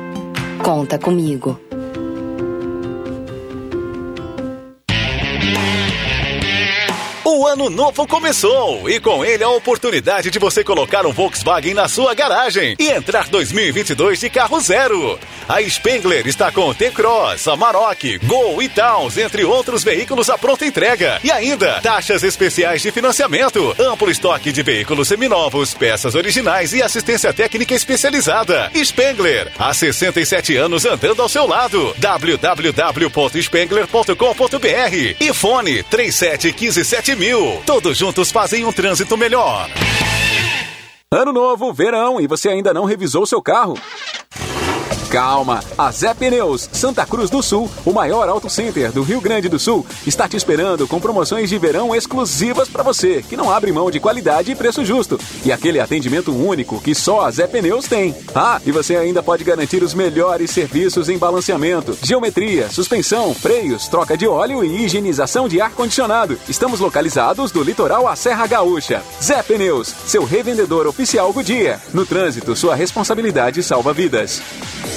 Conta comigo. O ano novo começou e com ele a oportunidade de você colocar um Volkswagen na sua garagem e entrar 2022 de carro zero. A Spengler está com T-Cross, Amarok, Gol e Towns, entre outros veículos à pronta entrega. E ainda, taxas especiais de financiamento, amplo estoque de veículos seminovos, peças originais e assistência técnica especializada. Spengler, há 67 anos andando ao seu lado. www.spengler.com.br e fone 3715 mil. Todos juntos fazem um trânsito melhor. Ano novo, verão, e você ainda não revisou seu carro? Calma, a Zé Pneus, Santa Cruz do Sul, o maior auto center do Rio Grande do Sul, está te esperando com promoções de verão exclusivas para você, que não abre mão de qualidade e preço justo. E aquele atendimento único que só a Zé Pneus tem. Ah, e você ainda pode garantir os melhores serviços em balanceamento, geometria, suspensão, freios, troca de óleo e higienização de ar-condicionado. Estamos localizados do litoral à Serra Gaúcha. Zé Pneus, seu revendedor oficial Goodyear. No trânsito, sua responsabilidade salva vidas.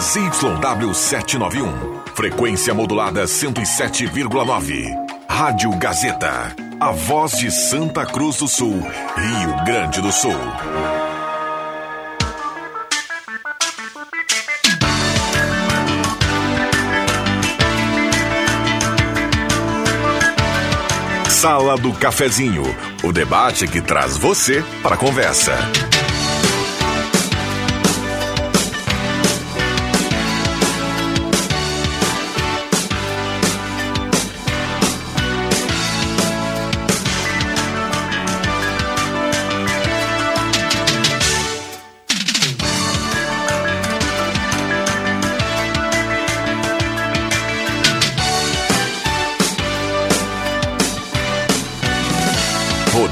ZYW 791. Frequência modulada 107,9. Rádio Gazeta. A voz de Santa Cruz do Sul, Rio Grande do Sul. Sala do Cafezinho. O debate que traz você para a conversa.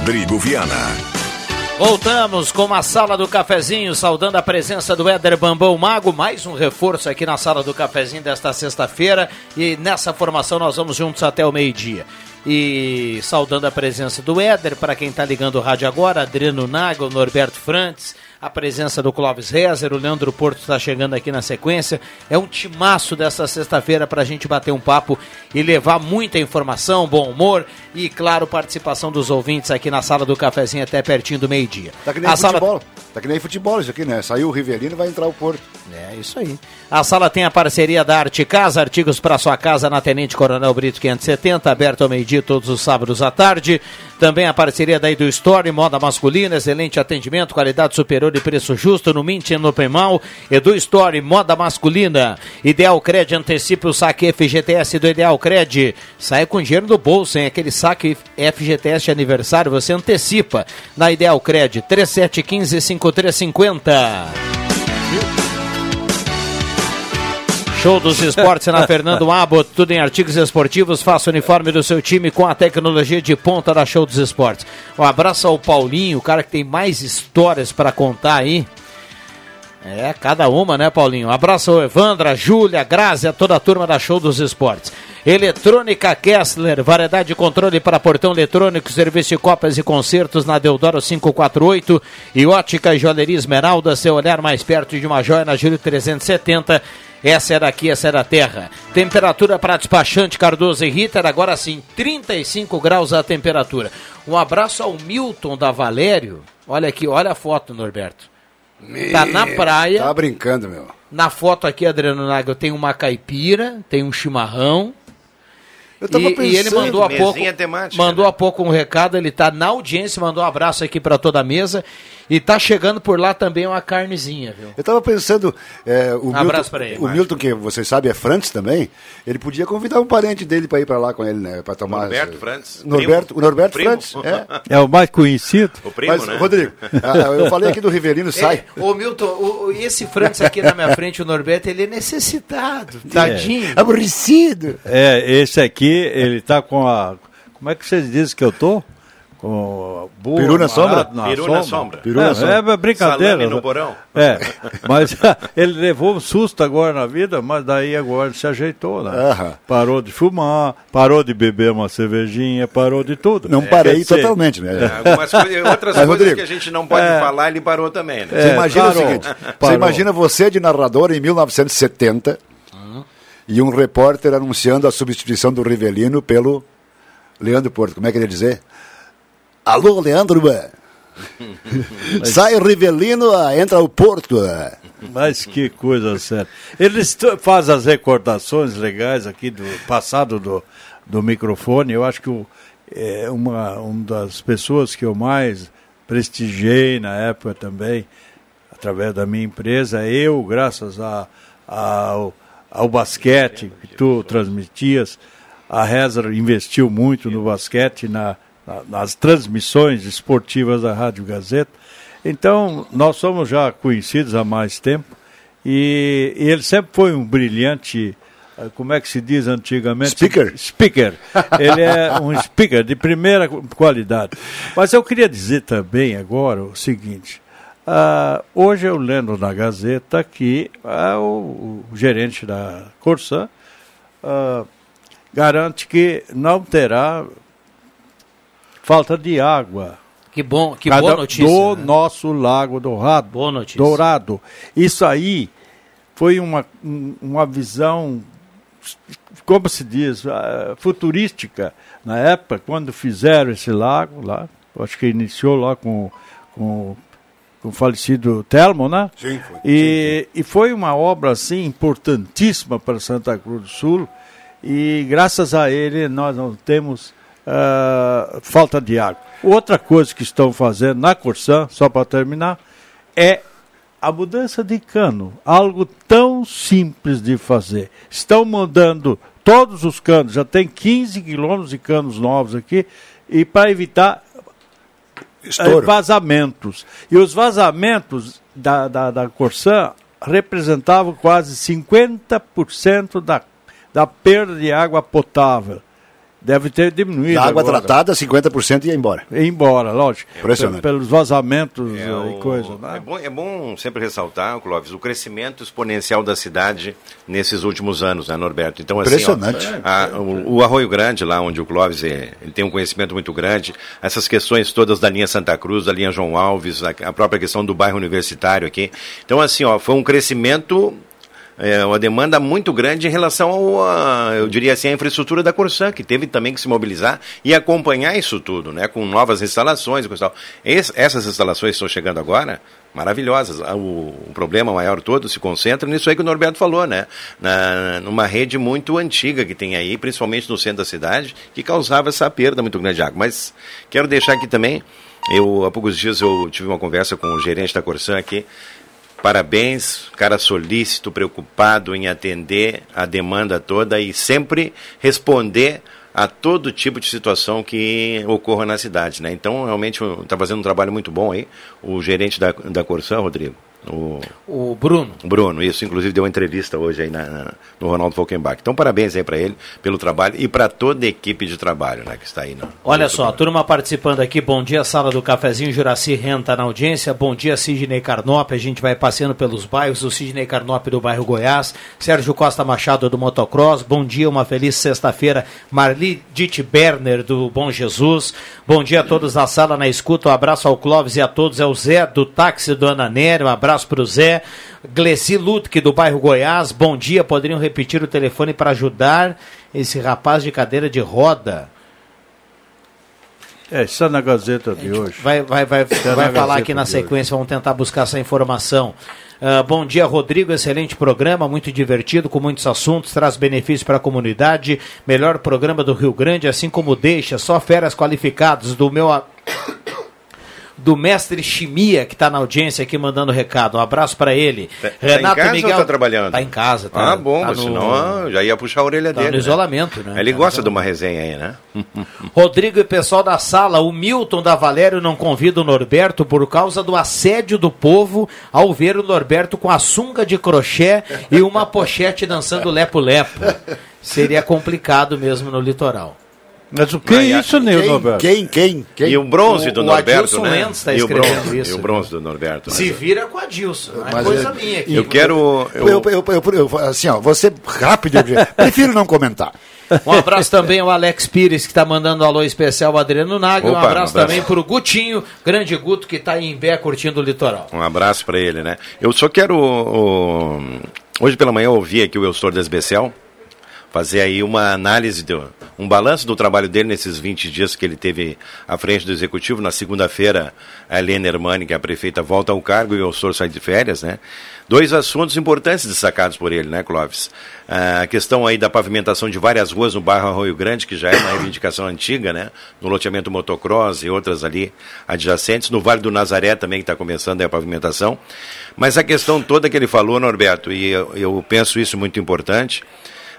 Rodrigo Viana. Voltamos com a sala do cafezinho, saudando a presença do Éder Bambão Mago, mais um reforço aqui na sala do cafezinho desta sexta-feira e nessa formação nós vamos juntos até o meio-dia. E saudando a presença do Éder, para quem está ligando o rádio agora, Adriano Naga, o Norberto Frantes, a presença do Clóvis Rezer, o Leandro Porto está chegando aqui na sequência. É um timaço dessa sexta-feira para a gente bater um papo e levar muita informação, bom humor e, claro, participação dos ouvintes aqui na sala do cafezinho até pertinho do meio-dia. Tá que nem A sala futebol. Tá que nem futebol isso aqui, né? Saiu o Rivelino vai entrar o Porto. É isso aí. A sala tem a parceria da Arte Casa, artigos para sua casa na Tenente Coronel Brito 570, aberto ao meio-dia todos os sábados à tarde. Também a parceria da Edu Store, moda masculina, excelente atendimento, qualidade superior e preço justo no Mint e no Pemal. Edu Store, moda masculina. Ideal Cred, antecipe o saque FGTS do Ideal Cred. Sai com dinheiro do bolso, hein? Aquele saque FGTS de aniversário, você antecipa na Ideal Cred. 3715-5350. Show dos esportes na Fernando Abbott, tudo em artigos esportivos, faça o uniforme do seu time com a tecnologia de ponta da Show dos Esportes. Um abraço ao Paulinho, o cara que tem mais histórias para contar aí. É, cada uma, né, Paulinho? Um abraço ao Evandra, Júlia, Grazi, a toda a turma da Show dos Esportes. Eletrônica Kessler, variedade de controle para portão eletrônico, serviço de cópias e concertos na Deodoro 548 e ótica e joalheria Esmeralda, seu olhar mais perto de uma joia na Júlio 370. Essa é daqui, essa é da terra. Temperatura para despachante Cardoso e Ritter, agora sim, 35 graus a temperatura. Um abraço ao Milton da Valério. Olha aqui, olha a foto, Norberto. Tá na praia. Tá brincando, meu. Na foto aqui, Adriano Naga, tem uma caipira, tem um chimarrão. Eu tava e, e ele pensando, mandou há pouco, temática, mandou há pouco um recado, ele tá na audiência, mandou um abraço aqui para toda a mesa e tá chegando por lá também uma carnezinha, viu? Eu tava pensando, é, o, Um abraço pra ele, o Márcio. Milton, que vocês sabem, é Frantz também, ele podia convidar um parente dele para ir para lá com ele, né? Para tomar. Norberto Frantz, Norberto, o Norberto Primo. Frantz, é. É o mais conhecido. O primo, Mas, né? Rodrigo, eu falei aqui do Rivelino, sai. É, ô Milton, o- esse Frantz aqui na minha frente, o Norberto, ele é necessitado, tadinho. Aborrecido. É, esse aqui, ele tá com a. Como é que vocês dizem que eu tô? Boa, Peru na sombra? amarrado na Peru na sombra. Peru na é, sombra. é brincadeira. Salame no porão. É, mas ele levou um susto agora na vida, mas daí agora se ajeitou, né? Aham. Parou de fumar, parou de beber uma cervejinha, parou de tudo. Não É, parei totalmente, né? É, Algumas coisas, outras Mas, coisas Rodrigo, que a gente não pode é. falar, ele parou também, né? Você É, imagina parou, o seguinte: você parou. imagina você de narrador em 1970 e um repórter anunciando a substituição do Rivelino pelo Leandro Porto. Como é que ele ia dizer? Alô, Leandro? Sai o Rivelino, ah, entra o Porto. ah. Mas que coisa séria. Eles fazem as recordações legais aqui do passado do, do microfone. Eu acho que o, é uma, uma das pessoas que eu mais prestigiei na época também, através da minha empresa, eu, graças a, ao, ao basquete que tu transmitias, a Rezer investiu muito no basquete, na- nas transmissões esportivas da Rádio Gazeta. Então, nós somos já conhecidos há mais tempo e, e ele sempre foi um brilhante, eh, como é que se diz antigamente? Speaker. Speaker. Ele é um speaker de primeira qualidade. Mas eu queria dizer também agora o seguinte. ah, hoje eu lendo na Gazeta que ah, o, o gerente da Corsã ah, garante que não terá falta de água. Que bom, que Cada- boa notícia. Do né? nosso Lago Dourado. Boa notícia. Dourado. Isso aí foi uma, um- uma visão, como se diz, ah, futurística. Na época, quando fizeram esse lago lá, acho que iniciou lá com, com, com o falecido Telmo, né? Sim, foi. E, e foi uma obra assim importantíssima para Santa Cruz do Sul e graças a ele nós não temos ah, falta de água. Outra coisa que estão fazendo na Corsã, só para terminar, é a mudança de cano, algo tão simples de fazer. Estão mandando todos os canos, já tem 15 quilômetros de canos novos aqui, e para evitar Estouro. eh, vazamentos. E os vazamentos da, da, da Corsã representavam quase 50% da, da perda de água potável. Deve ter diminuído. Da água agora. tratada, 50% ia embora. Ia embora, lógico. Impressionante. Pe- Pelos vazamentos É, o- e coisa. né? é, bom, é bom sempre ressaltar, Clóvis, o crescimento exponencial da cidade nesses últimos anos, né, Norberto? Então, assim, Impressionante. ó, a- o, o Arroio Grande, lá onde o Clóvis é, ele tem um conhecimento muito grande, essas questões todas da linha Santa Cruz, da linha João Alves, a, a própria questão do bairro universitário aqui. Então, assim, ó, foi um crescimento é, uma demanda muito grande em relação ao, a, eu diria assim, à infraestrutura da Corsã, que teve também que se mobilizar e acompanhar isso tudo, né, com novas instalações e tal. Es- essas instalações estão chegando agora, maravilhosas. Ah, O, o problema maior todo se concentra nisso aí que o Norberto falou, né, na, numa rede muito antiga que tem aí, principalmente no centro da cidade, que causava essa perda muito grande de água. Mas quero deixar aqui também, eu, há poucos dias eu tive uma conversa com o gerente da Corsã aqui, Parabéns, cara solícito, preocupado em atender a demanda toda e sempre responder a todo tipo de situação que ocorra na cidade, né? Então, realmente, está fazendo um trabalho muito bom aí, o gerente da, da Corsã, Rodrigo. O, O Bruno. Bruno, isso, inclusive deu uma entrevista hoje aí na, na- no Ronaldo Falkenbach. Então, parabéns aí para ele pelo trabalho e para toda a equipe de trabalho, né, que está aí. No, Olha só, turma participando aqui. Bom dia, sala do cafezinho. Juraci Renta na audiência. Bom dia, Sidney Carnop. A gente vai passeando pelos bairros. O Sidney Carnop do bairro Goiás. Sérgio Costa Machado do Motocross. Bom dia, uma feliz sexta-feira. Marli Ditt Berner do Bom Jesus. Bom dia a todos na sala, na escuta. Um abraço ao Clóvis e a todos. É o Zé do táxi do Ananério. Um abraço para o Zé. Gleci Lutke do bairro Goiás. Bom dia. Poderiam repetir o telefone para ajudar esse rapaz de cadeira de roda. É, está na Gazeta de hoje. Vai, vai, vai, Está vai falar aqui na sequência, vamos tentar buscar essa informação. Ah, bom dia, Rodrigo. Excelente programa, muito divertido, com muitos assuntos, traz benefícios para a comunidade. Melhor programa do Rio Grande, assim como deixa só feras qualificados do meu. Do mestre Chimia, que está na audiência aqui mandando recado. Um abraço para ele. Tá, tá em casa tá trabalhando? Tá em casa. Tá, ah, bom, tá no- senão já ia puxar a orelha tá dele. no né? isolamento, né? Ele gosta no de uma resenha aí, né? Rodrigo e pessoal da sala, o Milton da Valério não convida o Norberto por causa do assédio do povo ao ver o Norberto com a sunga de crochê e uma pochete dançando lepo-lepo. Seria complicado mesmo no litoral. Mas o que é isso, Quem, Norberto? quem, quem, quem? E o bronze do O- o Norberto, Adilson né? Lentz tá e o escrevendo bronze, isso. E o bronze do Norberto. né? Se vira com a Dilson, não é coisa minha aqui. Eu quero... Eu, eu, eu, eu- eu- assim, ó, você rápido, e prefiro não comentar. Um abraço também ao Alex Pires, que está mandando um alô especial ao Adriano Nagel. Um Opa, abraço um abraço. também para o Gutinho, grande Guto, que está em Bé curtindo o litoral. Um abraço para ele, né? Eu só quero. o- hoje pela manhã eu ouvi aqui o Elstor Desbecel fazer aí uma análise, do, um balanço do trabalho dele nesses 20 dias que ele teve à frente do Executivo. Na segunda-feira, a Helena Hermani, que é a prefeita, volta ao cargo e o Elstor sai de férias, né? Dois assuntos importantes destacados por ele, né, Clóvis? Ah, A questão aí da pavimentação de várias ruas no bairro Arroio Grande, que já é uma reivindicação antiga, né? No loteamento motocross e outras ali adjacentes. No Vale do Nazaré também, que está começando a pavimentação. Mas a questão toda que ele falou, Norberto, e eu, eu penso isso muito importante,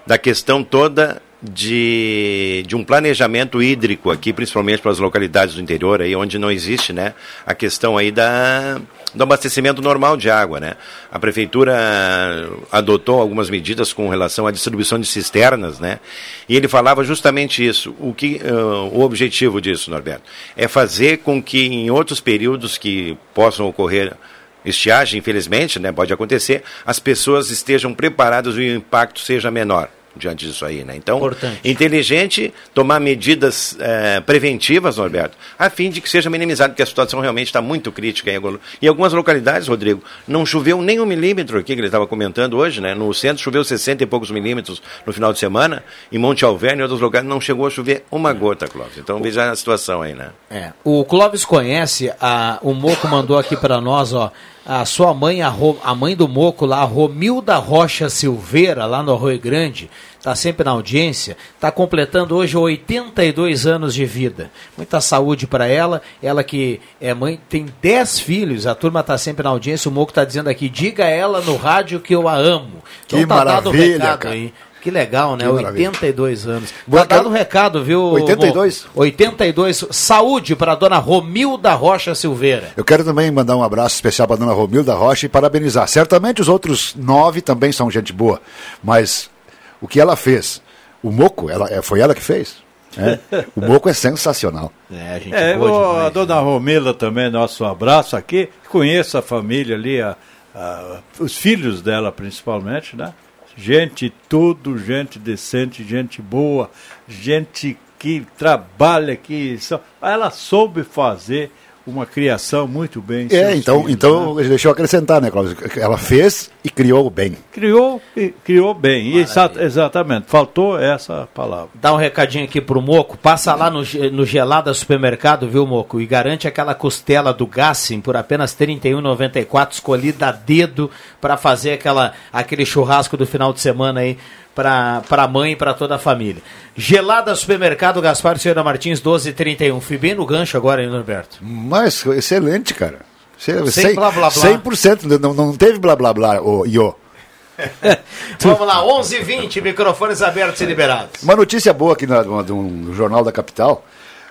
da questão toda de, de um planejamento hídrico aqui, principalmente para as localidades do interior, aí, onde não existe né, a questão aí da, do abastecimento normal de água. Né? A prefeitura adotou algumas medidas com relação à distribuição de cisternas, né? e ele falava justamente isso. O, que, ah, o objetivo disso, Norberto, é fazer com que em outros períodos que possam ocorrer estiagem, infelizmente, né, pode acontecer, as pessoas estejam preparadas e o impacto seja menor diante disso aí, né? Então, Importante. inteligente tomar medidas eh, preventivas, Norberto, a fim de que seja minimizado, porque a situação realmente está muito crítica. Em, algum- em algumas localidades, Rodrigo, não choveu nem um milímetro aqui, que ele estava comentando hoje, né? No centro choveu 60 e poucos milímetros no final de semana, em Monte Alverne e outros lugares não chegou a chover uma gota, Cláudio. Então, veja a situação aí, né? É. O Clóvis conhece, a, o Moco mandou aqui para nós, ó, a sua mãe, a, Ro- a mãe do Moco lá, a Romilda Rocha Silveira, lá no Arroio Grande, está sempre na audiência, está completando hoje 82 anos de vida. Muita saúde para ela, ela que é mãe, tem 10 filhos, a turma está sempre na audiência, o Moco está dizendo aqui, diga a ela no rádio que eu a amo. Que tá dado o maravilha, recado cara. aí. Que legal, né? Que maravilha. 82 anos. Boa, Tá dado o recado, viu? 82? Mo? 82. Saúde para a dona Romilda Rocha Silveira. Eu quero também mandar um abraço especial para a dona Romilda Rocha e parabenizar. Certamente os outros nove também são gente boa, mas o que ela fez, o moco, ela, é- foi ela que fez? É, o Moco é sensacional. É, a gente É, boa o- demais, a dona Romila também, nosso abraço aqui. Conheço a família ali, a- a- os filhos dela principalmente, né? Gente tudo, gente decente, gente boa, gente que trabalha. Só- Ela soube fazer uma criação muito bem. É, então, filhos, então né? deixa eu acrescentar, né, Cláudio? Ela fez e criou bem. Criou, e- criou bem. E exa- exatamente, faltou essa palavra. Dá um recadinho aqui pro Moco. Passa lá no, no Gelada Supermercado, viu, Moco? E garante aquela costela do Gassim por apenas R$ 31,94, escolhida a dedo para fazer aquela, aquele churrasco do final de semana aí para a mãe e para toda a família. Gelada Supermercado, Gaspar Senhora Martins, 12,31. Fui bem no gancho agora, hein, Norberto? Mas excelente, cara. Sem, blá, blá, blá. 100%, não, não teve blá blá blá, ô, Iô. Vamos lá, 11h20, microfones abertos e liberados. Uma notícia boa aqui na, no, no Jornal da Capital: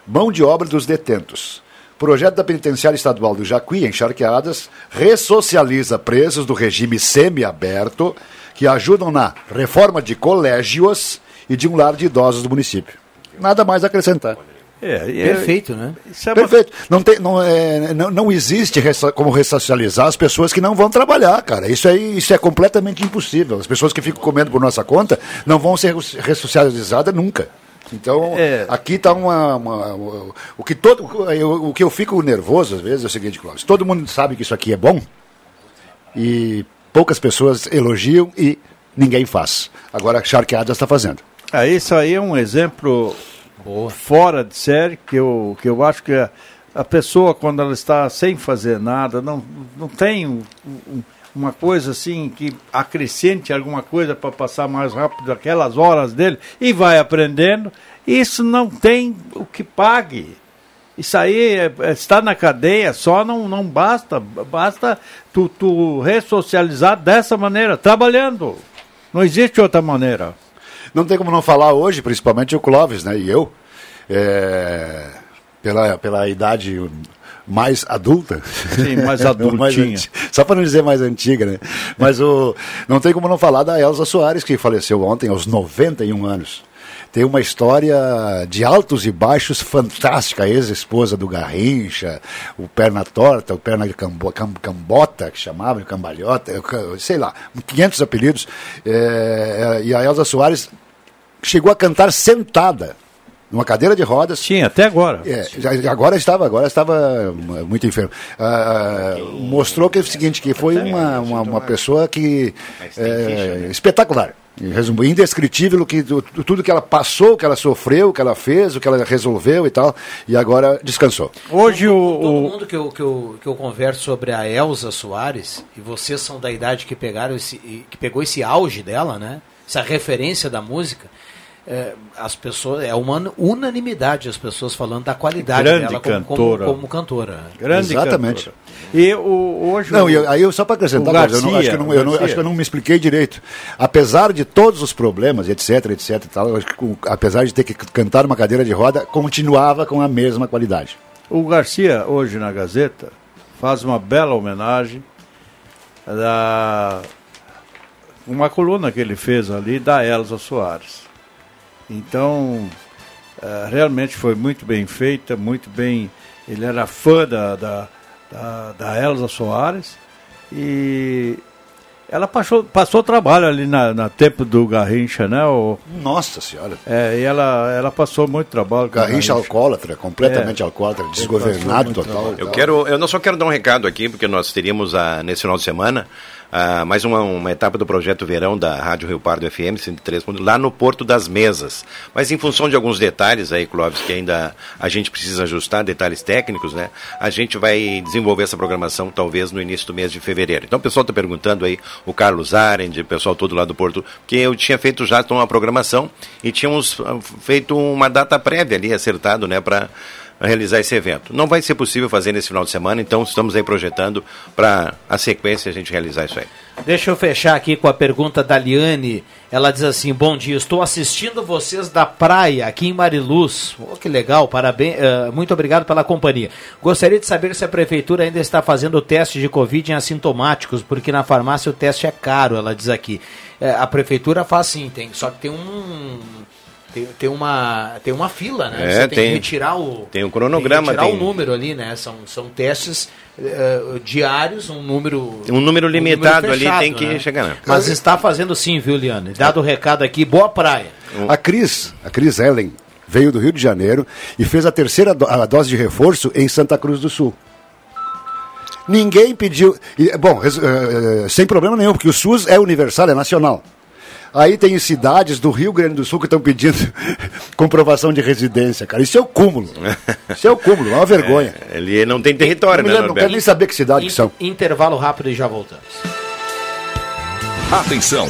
mão de obra dos detentos. Projeto da Penitenciária Estadual do Jacuí, em Charqueadas, ressocializa presos do regime semiaberto que ajudam na reforma de colégios e de um lar de idosos do município. Nada mais a acrescentar. É, e- Perfeito, né? Isso é uma- Perfeito. Não, tem, não, é, não, não existe ressa- como ressocializar as pessoas que não vão trabalhar, cara. Isso, aí, isso é completamente impossível. As pessoas que ficam comendo por nossa conta não vão ser ressocializadas nunca. Então, É. aqui está uma, uma- uma- O que todo. eu- o que eu fico nervoso às vezes é o seguinte, Cláudio. Todo mundo sabe que isso aqui é bom e poucas pessoas elogiam e ninguém faz. Agora a Charqueadas está fazendo. Ah, isso aí é um exemplo fora de série que eu, que eu acho que a, a pessoa, quando ela está sem fazer nada, não, não tem um- um- uma coisa assim que acrescente alguma coisa para passar mais rápido aquelas horas dele e vai aprendendo. Isso não tem o que pague. Isso aí é, é, está na cadeia, só não, não basta. Basta tu, tu ressocializar dessa maneira, trabalhando. Não existe outra maneira. Não tem como não falar hoje, principalmente o Clóvis, né? E eu, é, pela, pela idade mais adulta. Sim, mais adultinha. anti- Só para não dizer mais antiga, né? Mas o, não tem como não falar da Elza Soares, que faleceu ontem, aos 91 anos. Tem uma história de altos e baixos fantástica, a ex-esposa do Garrincha, o perna torta, o perna de cambo, cam- cambota, que chamava, de cambalhota, sei lá, 500 apelidos. É, e a Elza Soares chegou a cantar sentada, numa cadeira de rodas. Sim, até agora. É, já- agora estava, agora estava muito enfermo. Ah, mostrou que é o seguinte, que foi uma, uma, uma pessoa que é, espetacular. Resumo, indescritível o que, tu- tudo que ela passou, o que ela sofreu, o que ela fez, o que ela resolveu e tal, e agora descansou. Hoje o, Todo mundo que eu, que, eu, que eu converso sobre a Elza Soares, e vocês são da idade que pegaram esse, que pegou esse auge dela, né? Essa referência da música, é, as pessoas é uma unanimidade as pessoas falando da qualidade Grande dela como, cantora. como, como cantora. Grande Exatamente. cantora. E o, hoje Não, o- e eu- aí eu só para acrescentar, Cláudio, eu não- acho, Garcia, que eu não, eu não- Garcia. acho que eu não me expliquei direito. Apesar de todos os problemas, etc, etc tal, que, com- apesar de ter que cantar numa cadeira de roda, continuava com a mesma qualidade. O Garcia, hoje na Gazeta, faz uma bela homenagem da uma coluna que ele fez ali da Elza Soares. Então, eh, realmente foi muito bem feita, muito bem. Ele era fã da, da, da, da Elza Soares e ela passou, passou trabalho ali na, na tempo do Garrincha, né? O, Nossa Senhora. é, e ela, ela passou muito trabalho. com o Garrincha alcoólatra, completamente É. alcoólatra, desgovernado total. Eu quero, eu não só quero dar um recado aqui, porque nós teríamos ah, nesse final de semana ah, mais uma, uma etapa do projeto Verão da Rádio Rio Pardo FM 103, lá no Porto das Mesas. Mas em função de alguns detalhes aí, Clóvis, que ainda a gente precisa ajustar, detalhes técnicos, né? A gente vai desenvolver essa programação talvez no início do mês de fevereiro. Então o pessoal está perguntando aí, o Carlos Arend, o pessoal todo lá do Porto, que eu tinha feito já uma programação e tínhamos ah, feito uma data prévia ali, acertado, né, para realizar esse evento. Não vai ser possível fazer nesse final de semana, então estamos aí projetando para a sequência a gente realizar isso aí. Deixa eu fechar aqui com a pergunta da Liane. Ela diz assim: Bom dia, estou assistindo vocês da praia aqui em Mariluz. Oh, que legal, parabéns, eh, muito obrigado pela companhia. Gostaria de saber se a prefeitura ainda está fazendo o teste de Covid em assintomáticos, porque na farmácia o teste é caro, ela diz aqui. Eh, a prefeitura faz sim, tem, só que tem um. Tem, tem, uma, tem uma fila, né? É, Você tem, tem- que retirar o. tem o cronograma, Tem que retirar tem- o número ali, né? São, são testes eh, diários, um número. Um número limitado ali fechado, tem que né? chegar. né? Mas está fazendo sim, viu, Liane? Dado o recado aqui, boa praia. A Cris, a Cris Ellen, veio do Rio de Janeiro e fez a terceira do- a dose de reforço em Santa Cruz do Sul. Ninguém pediu. e, bom, res- eh, sem problema nenhum, porque o SUS é universal, é nacional. Aí tem cidades do Rio Grande do Sul que estão pedindo comprovação de residência, cara. Isso é o cúmulo. Isso é o cúmulo, é uma vergonha. Ele não tem território, não, né, lembro, não quero nem saber que cidade que são. Intervalo rápido e já voltamos. Atenção!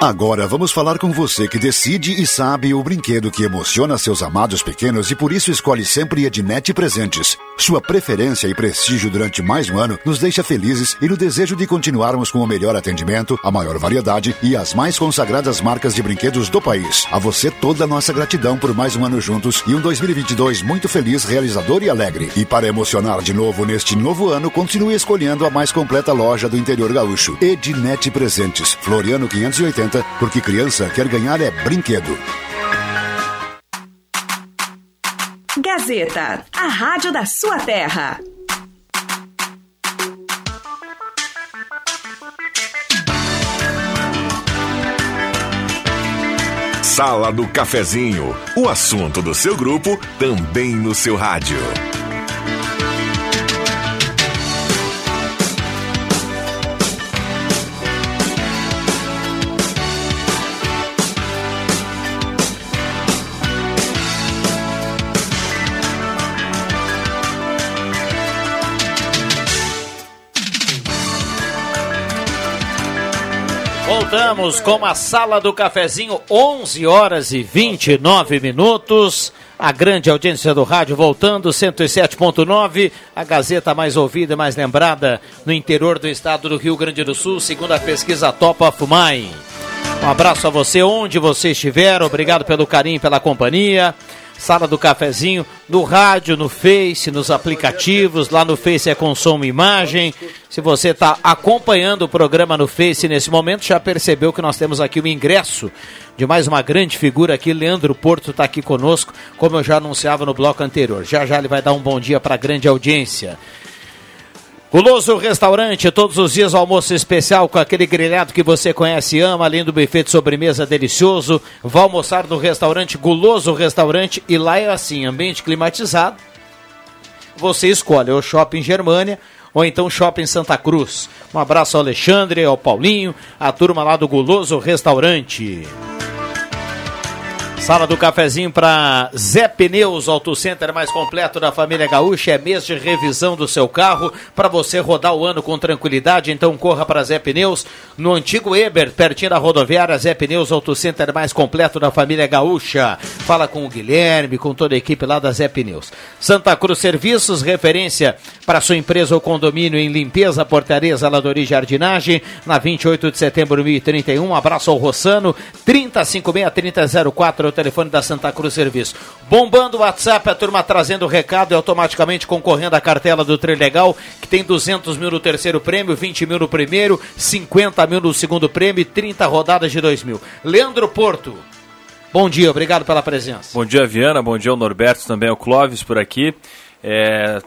Agora vamos falar com você que decide e sabe o brinquedo que emociona seus amados pequenos e por isso escolhe sempre Ednet Presentes. Sua preferência e prestígio durante mais um ano nos deixa felizes e no desejo de continuarmos com o melhor atendimento, a maior variedade e as mais consagradas marcas de brinquedos do país. A você toda a nossa gratidão por mais um ano juntos e um 2022 muito feliz, realizador e alegre. E para emocionar de novo neste novo ano, continue escolhendo a mais completa loja do interior gaúcho. Ednet Presentes, Floriano 580, porque criança quer ganhar é brinquedo. Gazeta, a rádio da sua terra. Sala do Cafezinho, o assunto do seu grupo também no seu rádio. Voltamos com a sala do cafezinho, 11 horas e 29 minutos. A grande audiência do rádio voltando, 107.9, a Gazeta mais ouvida e mais lembrada no interior do estado do Rio Grande do Sul, segundo a pesquisa Top of Mind. Um abraço a você, onde você estiver. Obrigado pelo carinho, pela companhia. Sala do Cafezinho, no rádio, no Face, nos aplicativos. Lá no Face é Consumo Imagem. Se você está acompanhando o programa no Face nesse momento, já percebeu que nós temos aqui o ingresso de mais uma grande figura aqui. Leandro Porto está aqui conosco, como eu já anunciava no bloco anterior. Já já ele vai dar um bom dia para a grande audiência. Guloso Restaurante, todos os dias almoço especial com aquele grelhado que você conhece e ama, além do buffet de sobremesa delicioso. Vá almoçar no restaurante Guloso Restaurante e lá é assim, ambiente climatizado. Você escolhe o Shopping Germânia ou então Shopping Santa Cruz. Um abraço ao Alexandre, ao Paulinho, a turma lá do Guloso Restaurante. Sala do cafezinho para Zé Pneus, Auto Center mais completo da família Gaúcha. É mês de revisão do seu carro para você rodar o ano com tranquilidade. Então corra para Zé Pneus no antigo Eber, pertinho da rodoviária. Zé Pneus, Auto Center mais completo da família Gaúcha. Fala com o Guilherme, com toda a equipe lá da Zé Pneus. Santa Cruz Serviços, referência para sua empresa ou condomínio em limpeza, portaria, zeladoria e jardinagem. Na 28 de setembro de 2031. Um abraço ao Rossano, 3056 3004 o telefone da Santa Cruz Serviço. Bombando o WhatsApp, a turma trazendo o recado e automaticamente concorrendo à cartela do Trilegal, que tem 200 mil no terceiro prêmio, 20 mil no primeiro, 50 mil no segundo prêmio e 30 rodadas de 2 mil. Leandro Porto. Bom dia, obrigado pela presença. Bom dia, Viana. Bom dia, ao Norberto, também ao Clóvis por aqui. É,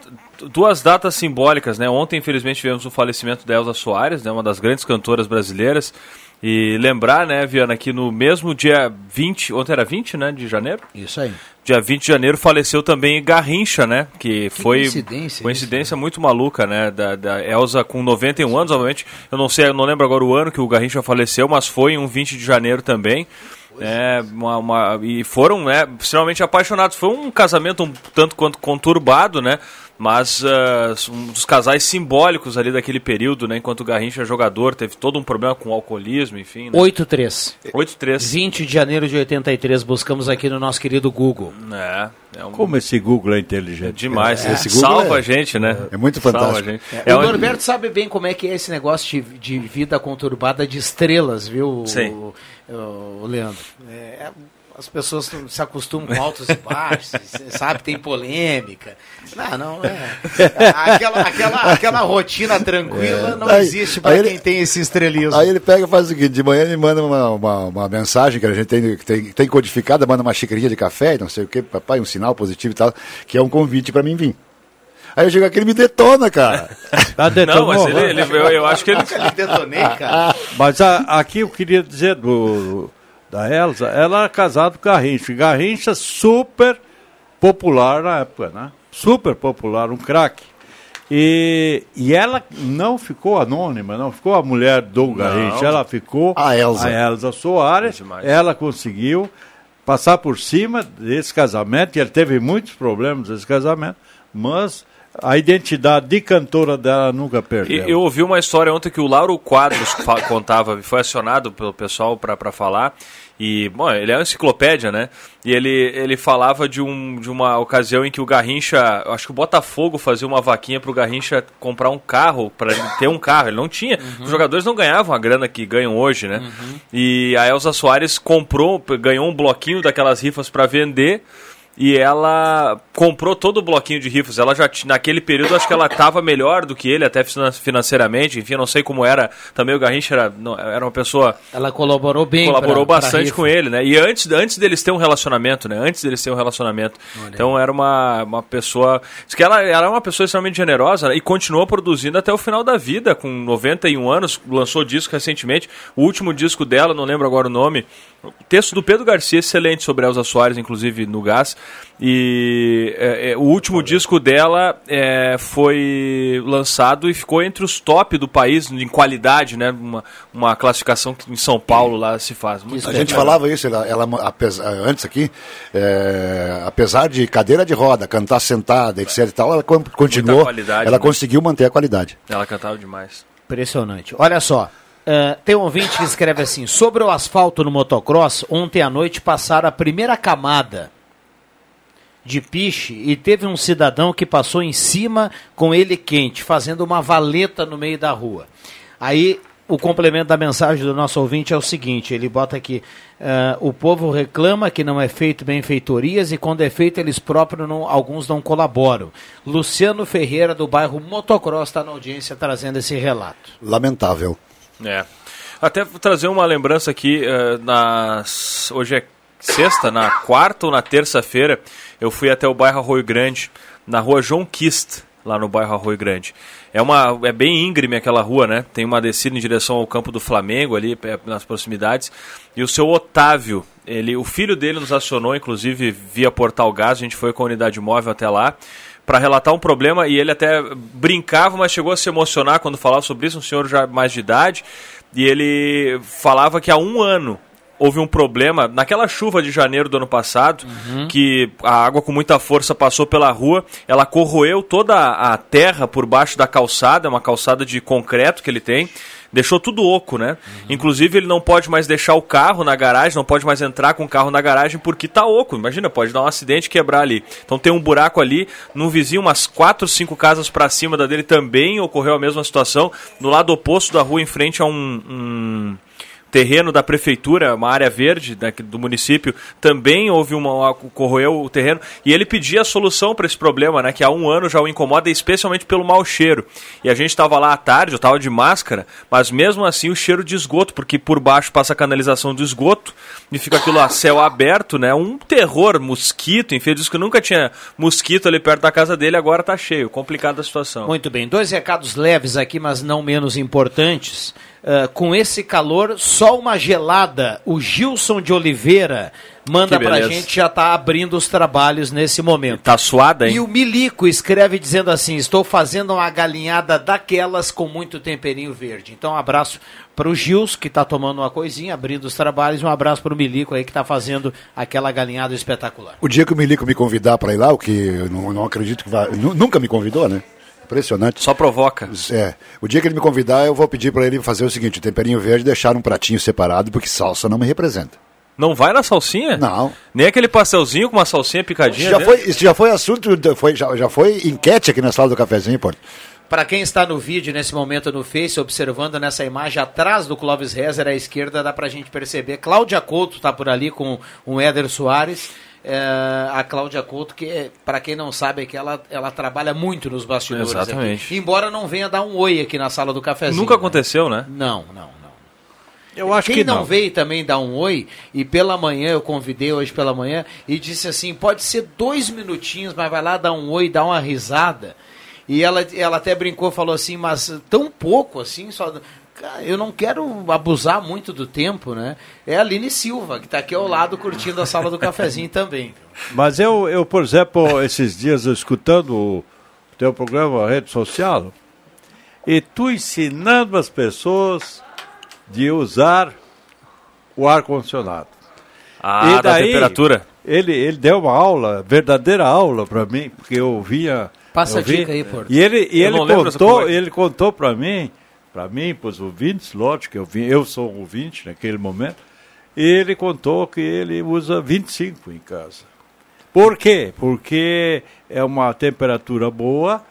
duas datas simbólicas, né? Ontem, infelizmente, tivemos o falecimento da Elza Soares, né? uma das grandes cantoras brasileiras. E lembrar, né, Viana, que no mesmo dia 20, ontem era 20, né, de janeiro? Isso aí. Dia 20 de janeiro faleceu também Garrincha, né, que, Que foi coincidência coincidência muito maluca, né, da, da Elza com 91 anos, obviamente, eu não sei, eu não lembro agora o ano que o Garrincha faleceu, mas foi em um 20 de janeiro também. É, uma, uma- e foram né, extremamente apaixonados. Foi um casamento um tanto quanto conturbado, né? Mas ah, um dos casais simbólicos ali daquele período, né? Enquanto o Garrincha é jogador, teve todo um problema com o alcoolismo, enfim. Né? 83. 83. 20 de janeiro de 83, buscamos aqui no nosso querido Google. É, é um... Como esse Google é inteligente. Demais, É. esse Google salva é- a gente, né? É muito Salva fantástico. a gente. É, É o um- Norberto sabe bem como é que é esse negócio de, de vida conturbada de estrelas, viu, Sim. o, o- o Leandro? É, as pessoas não se acostumam com altos e baixos, sabe, tem polêmica. Não, não é. Aquela, aquela, aquela rotina tranquila não Aí- existe para quem ele- tem esse estrelismo. Aí ele pega e faz o seguinte, de manhã ele manda uma, uma, uma mensagem que a gente tem, tem, tem codificada, manda uma xicrinha de café, não sei o que, papai, um sinal positivo e tal, que é um convite para mim vir. Aí eu chego aqui ele me detona, cara. Tá Não, mas ele, ele- eu, eu acho que ele. Ele detonei, cara. Mas a- aqui eu queria dizer do, da Elza, ela era casada com Garrincha. Garrincha super popular na época, né? Super popular, um craque. E, e ela não ficou anônima, não ficou a mulher do Garrincha, ela ficou A Elza. a Elza Soares. Ela conseguiu passar por cima desse casamento, e ele teve muitos problemas nesse casamento, mas a identidade de cantora dela nunca perdeu. E eu ouvi uma história ontem que o Lauro Quadros contava, foi acionado pelo pessoal para falar. E, bom, ele é uma enciclopédia, né? E ele, ele falava de, um, de uma ocasião em que o Garrincha, acho que o Botafogo fazia uma vaquinha pro Garrincha comprar um carro, para ele ter um carro. Ele não tinha. Os jogadores não ganhavam a grana que ganham hoje, né? E a Elza Soares comprou, ganhou um bloquinho daquelas rifas para vender. E ela comprou todo o bloquinho de rifas. Ela já naquele período acho que ela estava melhor do que ele, até finan- financeiramente. Enfim, eu não sei como era. Também o Garrincha era, não- era uma pessoa Ela colaborou bem. colaborou pra- pra bastante rifa. com ele, né? E antes, antes deles ter um relacionamento, né? Antes deles ter um relacionamento. Então era uma, uma pessoa. Diz que ela, ela é uma pessoa extremamente generosa né? e continuou produzindo até o final da vida, com 91 anos, lançou disco recentemente. O último disco dela, não lembro agora o nome. O texto do Pedro Garcia, excelente sobre Elza Soares, inclusive no Gás. E é, é, o último disco dela é, foi lançado e ficou entre os top do país em qualidade, né? Uma, uma classificação que em São Paulo lá se faz. Muito A gente falava isso, ela, ela apesar- antes aqui, é, apesar de cadeira de roda, cantar sentada, etc e tal, ela con- continuou, qualidade, ela né? conseguiu manter a qualidade. Ela cantava demais. Impressionante. Olha só. Eh, tem um ouvinte que escreve assim: sobre o asfalto no motocross, ontem à noite passaram a primeira camada de piche e teve um cidadão que passou em cima com ele quente, fazendo uma valeta no meio da rua. Aí o complemento da mensagem do nosso ouvinte é o seguinte: ele bota aqui, uh, o povo reclama que não é feito benfeitorias e quando é feito eles próprios não, alguns não colaboram. Luciano Ferreira do bairro Motocross está na audiência trazendo esse relato. Lamentável. É. Até trazer uma lembrança aqui, uh, nas... hoje é sexta, na quarta ou na terça-feira, eu fui até o bairro Arroio Grande, na rua João Kist, lá no bairro Arroio Grande. É, uma, é bem íngreme aquela rua, né? Tem uma descida em direção ao campo do Flamengo ali, nas proximidades. E o seu Otávio, ele, o filho dele nos acionou, inclusive via Portal Gás, a gente foi com a unidade móvel até lá para relatar um problema e ele até brincava, mas chegou a se emocionar quando falava sobre isso, um senhor já mais de idade, e ele falava que há um ano houve um problema naquela chuva de janeiro do ano passado, uhum. que a água com muita força passou pela rua, ela corroeu toda a terra por baixo da calçada, é uma calçada de concreto que ele tem, deixou tudo oco, né? Uhum. Inclusive ele não pode mais deixar o carro na garagem, não pode mais entrar com o carro na garagem porque tá oco. Imagina, pode dar um acidente e quebrar ali. Então tem um buraco ali, no vizinho umas quatro, cinco casas para cima da dele também ocorreu a mesma situação. No lado oposto da rua, em frente a um, um terreno da prefeitura, uma área verde né, do município, também houve uma, corroeu o terreno e ele pedia a solução para esse problema, né, que há um ano já o incomoda, especialmente pelo mau cheiro. E a gente estava lá à tarde, eu estava de máscara, mas mesmo assim o cheiro de esgoto, porque por baixo passa a canalização do esgoto e fica aquilo a céu aberto, né, um terror, mosquito, enfim, diz que nunca tinha mosquito ali perto da casa dele, agora está cheio, complicada a situação. Muito bem, dois recados leves aqui, mas não menos importantes. Uh, com esse calor, só uma gelada. O Gilson de Oliveira manda pra gente, já tá abrindo os trabalhos nesse momento. Tá suada, hein? E o Milico escreve dizendo assim: estou fazendo uma galinhada daquelas com muito temperinho verde. Então, um abraço para o Gilson, que está tomando uma coisinha, abrindo os trabalhos. Um abraço para o Milico aí, que está fazendo aquela galinhada espetacular. O dia que o Milico me convidar para ir lá, o que eu não, não acredito que vai. Nunca me convidou, né? Impressionante. Só provoca. É. O dia que ele me convidar, eu vou pedir para ele fazer o seguinte: o temperinho verde deixar um pratinho separado, porque salsa não me representa. Não vai na salsinha? Não. Nem aquele pastelzinho com uma salsinha picadinha? Já foi, isso já foi assunto, foi, já, já foi enquete aqui na sala do cafezinho, pô. Para quem está no vídeo nesse momento no Face, observando nessa imagem atrás do Clóvis Rezer à esquerda, dá para a gente perceber. Cláudia Couto está por ali com o Éder Soares é, a Cláudia Couto, que para quem não sabe é que ela, ela trabalha muito nos bastidores. Exatamente. Aqui. Embora não venha dar um oi aqui na sala do cafezinho. Nunca aconteceu, né? Não, não, não. Eu acho Quem que não, não veio também dar um oi, e pela manhã, eu convidei hoje pela manhã, e disse assim, pode ser dois minutinhos, mas vai lá dar um oi, dar uma risada. E ela, ela até brincou, falou assim, mas tão pouco assim, só eu não quero abusar muito do tempo, né? É a Aline Silva, que está aqui ao lado curtindo a sala do cafezinho também. Mas eu, eu, por exemplo, esses dias escutando o teu programa, a rede social, e tu ensinando as pessoas de usar o ar-condicionado. Ah, e daí, da temperatura? Ele, ele deu uma aula, verdadeira aula para mim, porque eu via... Passa eu vi, a dica aí, Porto. E ele, e ele contou, ele contou para mim para mim, para os ouvintes, lógico, eu, vim, eu sou um ouvinte naquele momento, ele contou que ele usa 25 em casa. Por quê? Porque é uma temperatura boa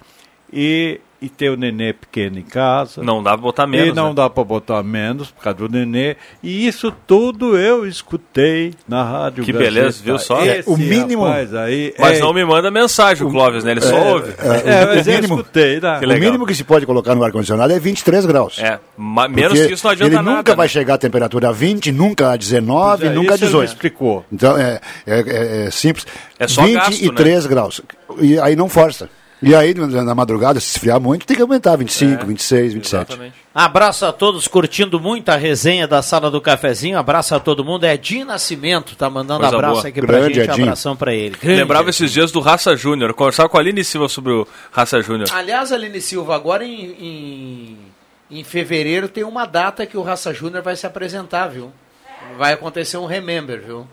e e ter o nenê pequeno em casa. Não dá para botar menos. E não né? dá para botar menos por causa do nenê. E isso tudo eu escutei na rádio. Que Gazeta. beleza, viu só? É, o mínimo. Aí, mas é, não me manda mensagem, o Clóvis, né? Ele só é, ouve. É, é mas o mínimo, eu escutei, né? O mínimo que se pode colocar no ar-condicionado é 23 graus. É, menos que isso não adianta ele nada. Ele nunca né? vai chegar a temperatura a 20, nunca a 19, é, nunca a 18. explicou. Então é, é, é simples. É só 23 gasto, né? graus. E aí não força. E aí, na madrugada, se esfriar muito, tem que aumentar 25, é, 26, 27. Exatamente. Abraço a todos, curtindo muito a resenha da sala do cafezinho. Abraço a todo mundo. É Di Nascimento, tá mandando Coisa abraço boa. aqui pra Grande gente. Um abração pra ele. Grande Lembrava esses dias do Raça Júnior. Conversava com a Aline Silva sobre o Raça Júnior. Aliás, Aline Silva, agora em, em, em fevereiro tem uma data que o Raça Júnior vai se apresentar, viu? Vai acontecer um Remember, viu?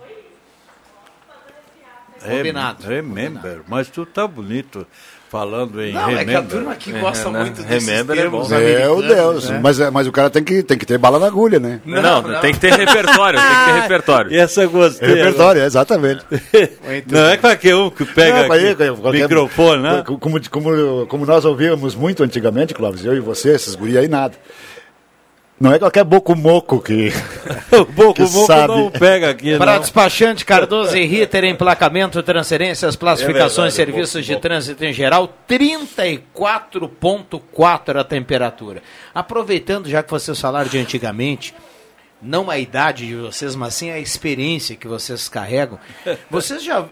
Combinado. Remember, Combinado. mas tu tá bonito falando em não, remember. é que a turma aqui gosta é, né? muito desses remember termos é Meu Deus, né? mas, é, mas o cara tem que, tem que ter bala na agulha, né? Não, não, não. tem que ter repertório, tem que ter repertório. Essa eu gostei. Repertório, né? exatamente. não é qualquer um que pega não, aqui, qualquer, microfone, né? Como, como, como nós ouvíamos muito antigamente, Clóvis, eu e você, esses guri aí, nada. Não é qualquer boco-moco que, o boco que moco sabe. não pega aqui, Para não. despachante Cardoso e Ritter, emplacamento, transferências, classificações, É verdade, serviços de trânsito em geral, 34,4 a temperatura. Aproveitando, já que vocês falaram de antigamente, não a idade de vocês, mas sim a experiência que vocês carregam. Vocês já,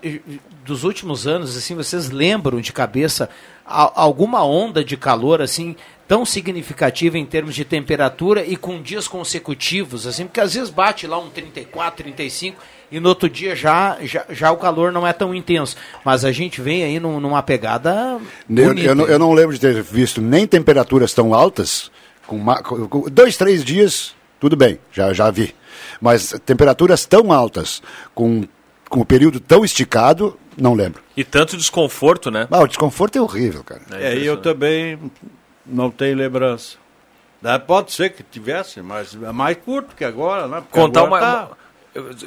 dos últimos anos, assim, vocês lembram de cabeça alguma onda de calor, assim, tão significativa em termos de temperatura e com dias consecutivos, assim, porque às vezes bate lá um 34, 35 e no outro dia já, já, já o calor não é tão intenso. Mas a gente vem aí num- numa pegada Eu, bonita. eu não, eu não lembro de ter visto nem temperaturas tão altas, com, ma- com- com dois, três dias, tudo bem, já, já vi. Mas temperaturas tão altas, com, com um período tão esticado, não lembro. E tanto desconforto, né? Ah, o desconforto é horrível, cara. É, e eu também não tenho lembrança. Daí Pode ser que tivesse, mas é mais curto que agora, né? Porque contar agora uma, tá-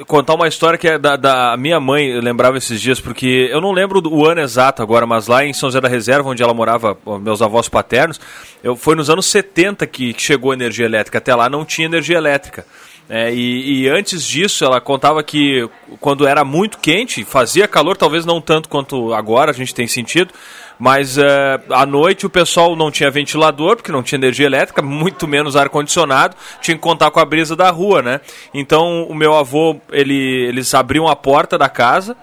contar uma história que é da, da minha mãe, eu lembrava esses dias, porque eu não lembro o ano exato agora, mas lá em São José da Reserva, onde ela morava, meus avós paternos, eu, foi nos anos 70 que, que chegou a energia elétrica. Até lá não tinha energia elétrica. É, e, e antes disso, ela contava que quando era muito quente, fazia calor, talvez não tanto quanto agora a gente tem sentido, mas é, à noite o pessoal não tinha ventilador, porque não tinha energia elétrica, muito menos ar-condicionado, tinha que contar com a brisa da rua, né? Então o meu avô, ele, eles abriam a porta da casa,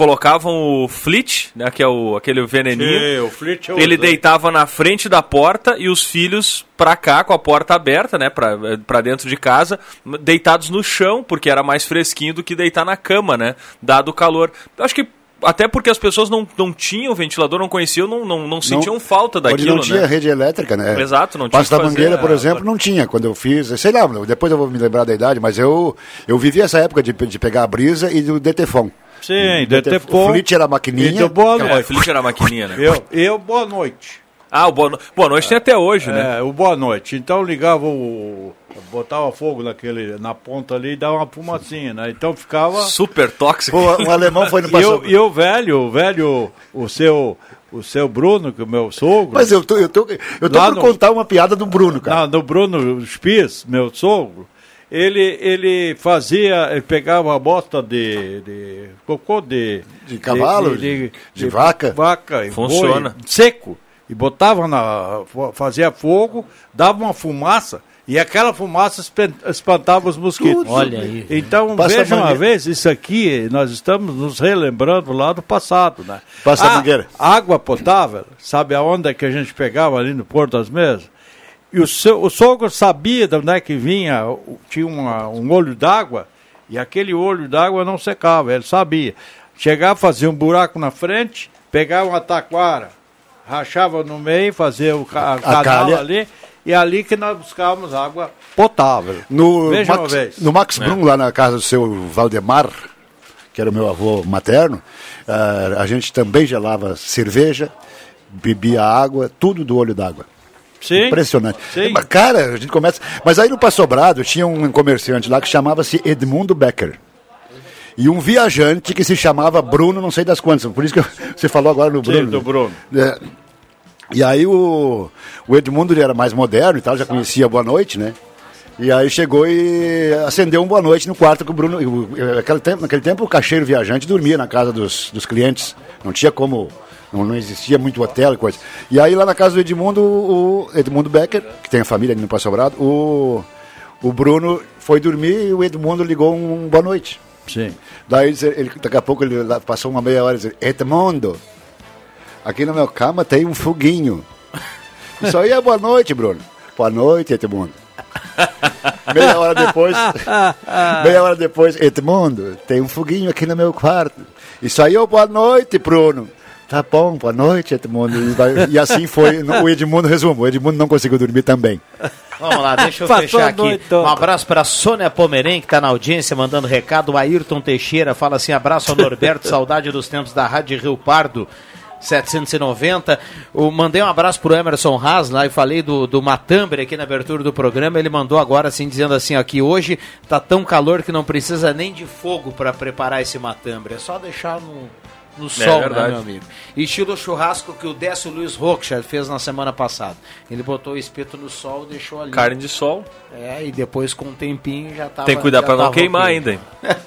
colocavam o flit, né, que é o, aquele veneninho. Sim, o flit eu ele deitava na frente da porta e os filhos pra cá com a porta aberta, né, pra, pra dentro de casa, deitados no chão, porque era mais fresquinho do que deitar na cama, né, dado o calor. Eu acho que até porque as pessoas não, não tinham ventilador, não conheciam, não, não, não sentiam falta Onde daquilo, não tinha né? rede elétrica, né? Exato, não tinha Passo da Mangueira, por a- exemplo, não tinha. Quando eu fiz, sei lá, depois eu vou me lembrar da idade, mas eu, eu vivi essa época de, de pegar a brisa e do DTFON. Sim, O DTFON. O Flit era a maquininha. E do boa noite. Flit era a maquininha, né? Eu, eu, boa noite. Ah, o boa, no... boa noite tem até hoje, né? É, o boa noite. Então ligava o. Botava fogo naquele, na ponta ali e dava uma fumacinha, né? Então ficava. Super tóxico. Pô, um alemão foi no E passado. e o velho, o velho, o seu, o seu Bruno, que é o meu sogro. Mas eu tô, eu tô, eu tô por no- contar uma piada do Bruno, cara. Não, do Bruno Spies, meu sogro, ele, ele fazia, ele pegava a bosta de, de cocô de... De cavalo, de- de vaca? Vaca e Funciona. boi, seco. E botava na... fazia fogo, dava uma fumaça, e aquela fumaça espantava os mosquitos. Olha aí. Então, Passa veja a uma vez, isso aqui, nós estamos nos relembrando lá do passado, né? Passa a Ah, mangueira. Água potável, sabe aonde é que a gente pegava ali no Porto das Mesas? E o, seu, o sogro sabia de onde é que vinha, tinha uma- um olho d'água, e aquele olho d'água não secava, ele sabia. Chegava, fazia um buraco na frente, pegava uma taquara, rachava no meio, fazia o ca- canal calha. ali, e ali que nós buscávamos água potável. No Veja uma Max, vez. no Max É. Brum, lá na casa do seu Valdemar, que era o meu avô materno, ah, a gente também gelava cerveja, bebia água, tudo do olho d'água. Sim. Impressionante. Sim. Mas, Cara, a gente começa. Mas aí no Passo Sobrado tinha um comerciante lá que chamava-se Edmundo Becker. E um viajante que se chamava Bruno, não sei das quantas. Por isso que eu- você falou agora no Bruno. Sim, do Bruno. É. E aí o, o Edmundo ele era mais moderno e tal, já conhecia Boa Noite, né? E aí chegou e acendeu um Boa Noite no quarto com o Bruno. Naquele tempo, naquele tempo o caixeiro viajante dormia na casa dos, dos clientes. Não tinha como. Não, não existia muito hotel e coisa. E aí lá na casa do Edmundo, o Edmundo Becker, que tem a família ali no Passo Sobrado, o, o Bruno foi dormir e o Edmundo ligou um Boa Noite. Sim. Daí ele, daqui a pouco ele passou uma meia hora e disse, Edmundo, aqui na minha cama tem um foguinho. Isso aí é boa noite, Bruno. Boa noite, Edmundo. meia hora depois, meia hora depois, Edmundo, tem um foguinho aqui no meu quarto. Isso aí é boa noite, Bruno. Tá bom, boa noite, Edmundo. E, vai- e assim foi o Edmundo, resumo, o Edmundo não conseguiu dormir também. Vamos lá, deixa eu fechar aqui. Um abraço para Sônia Pomerém, que está na audiência, mandando recado. O Ayrton Teixeira fala assim: abraço ao Norberto, saudade dos tempos da Rádio Rio Pardo. 790. Eu mandei um abraço pro Emerson Haas lá e falei do, do Matambre aqui na abertura do programa. Ele mandou agora assim, dizendo assim: ó, que hoje tá tão calor que não precisa nem de fogo para preparar esse Matambre. É só deixar no, no É sol, né, verdade. meu amigo? E estilo churrasco que o Décio Luiz Rocha fez na semana passada. Ele botou o espeto no sol e deixou ali. Carne de sol. É, e depois com um tempinho já tava. Tem que cuidar pra não queimar ainda, hein?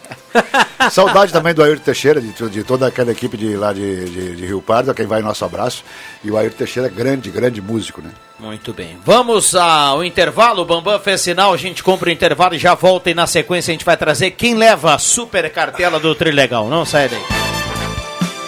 Saudade também do Ayrton Teixeira, de, to- de toda aquela equipe de lá de, de- de Rio Pardo, a quem vai nosso abraço. E o Ayrton Teixeira é grande, grande músico, né? Muito bem. Vamos ao intervalo. O Bambam fez sinal, a gente compra o intervalo e já volta. E na sequência a gente vai trazer quem leva a super cartela do Trilegal. Não sai daí.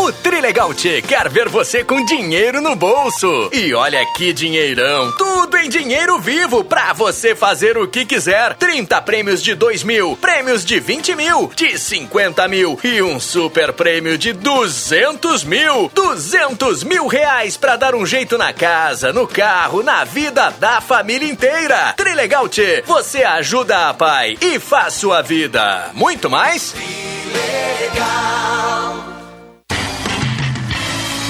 O Trilegal Tchê quer ver você com dinheiro no bolso. E olha que dinheirão, tudo em dinheiro vivo pra você fazer o que quiser. 30 prêmios de 2 mil, prêmios de 20 mil, de 50 mil e um super prêmio de 200 mil. 200 mil reais pra dar um jeito na casa, no carro, na vida da família inteira. Trilegal Tchê, você ajuda a pai e faz sua vida. Muito mais?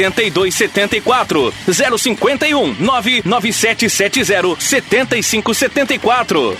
8274 051 99770 7574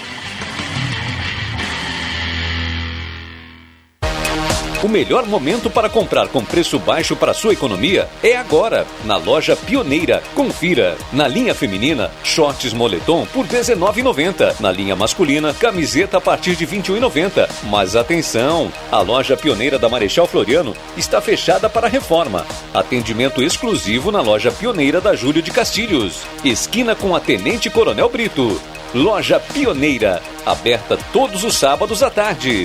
O melhor momento para comprar com preço baixo para sua economia é agora, na loja Pioneira. Confira. Na linha feminina, shorts moletom por R$19,90. Na linha masculina, camiseta a partir de R$ 21,90. Mas atenção, a loja Pioneira da Marechal Floriano está fechada para reforma. Atendimento exclusivo na loja Pioneira da Júlio de Castilhos. Esquina com a Tenente Coronel Brito. Loja Pioneira, aberta todos os sábados à tarde.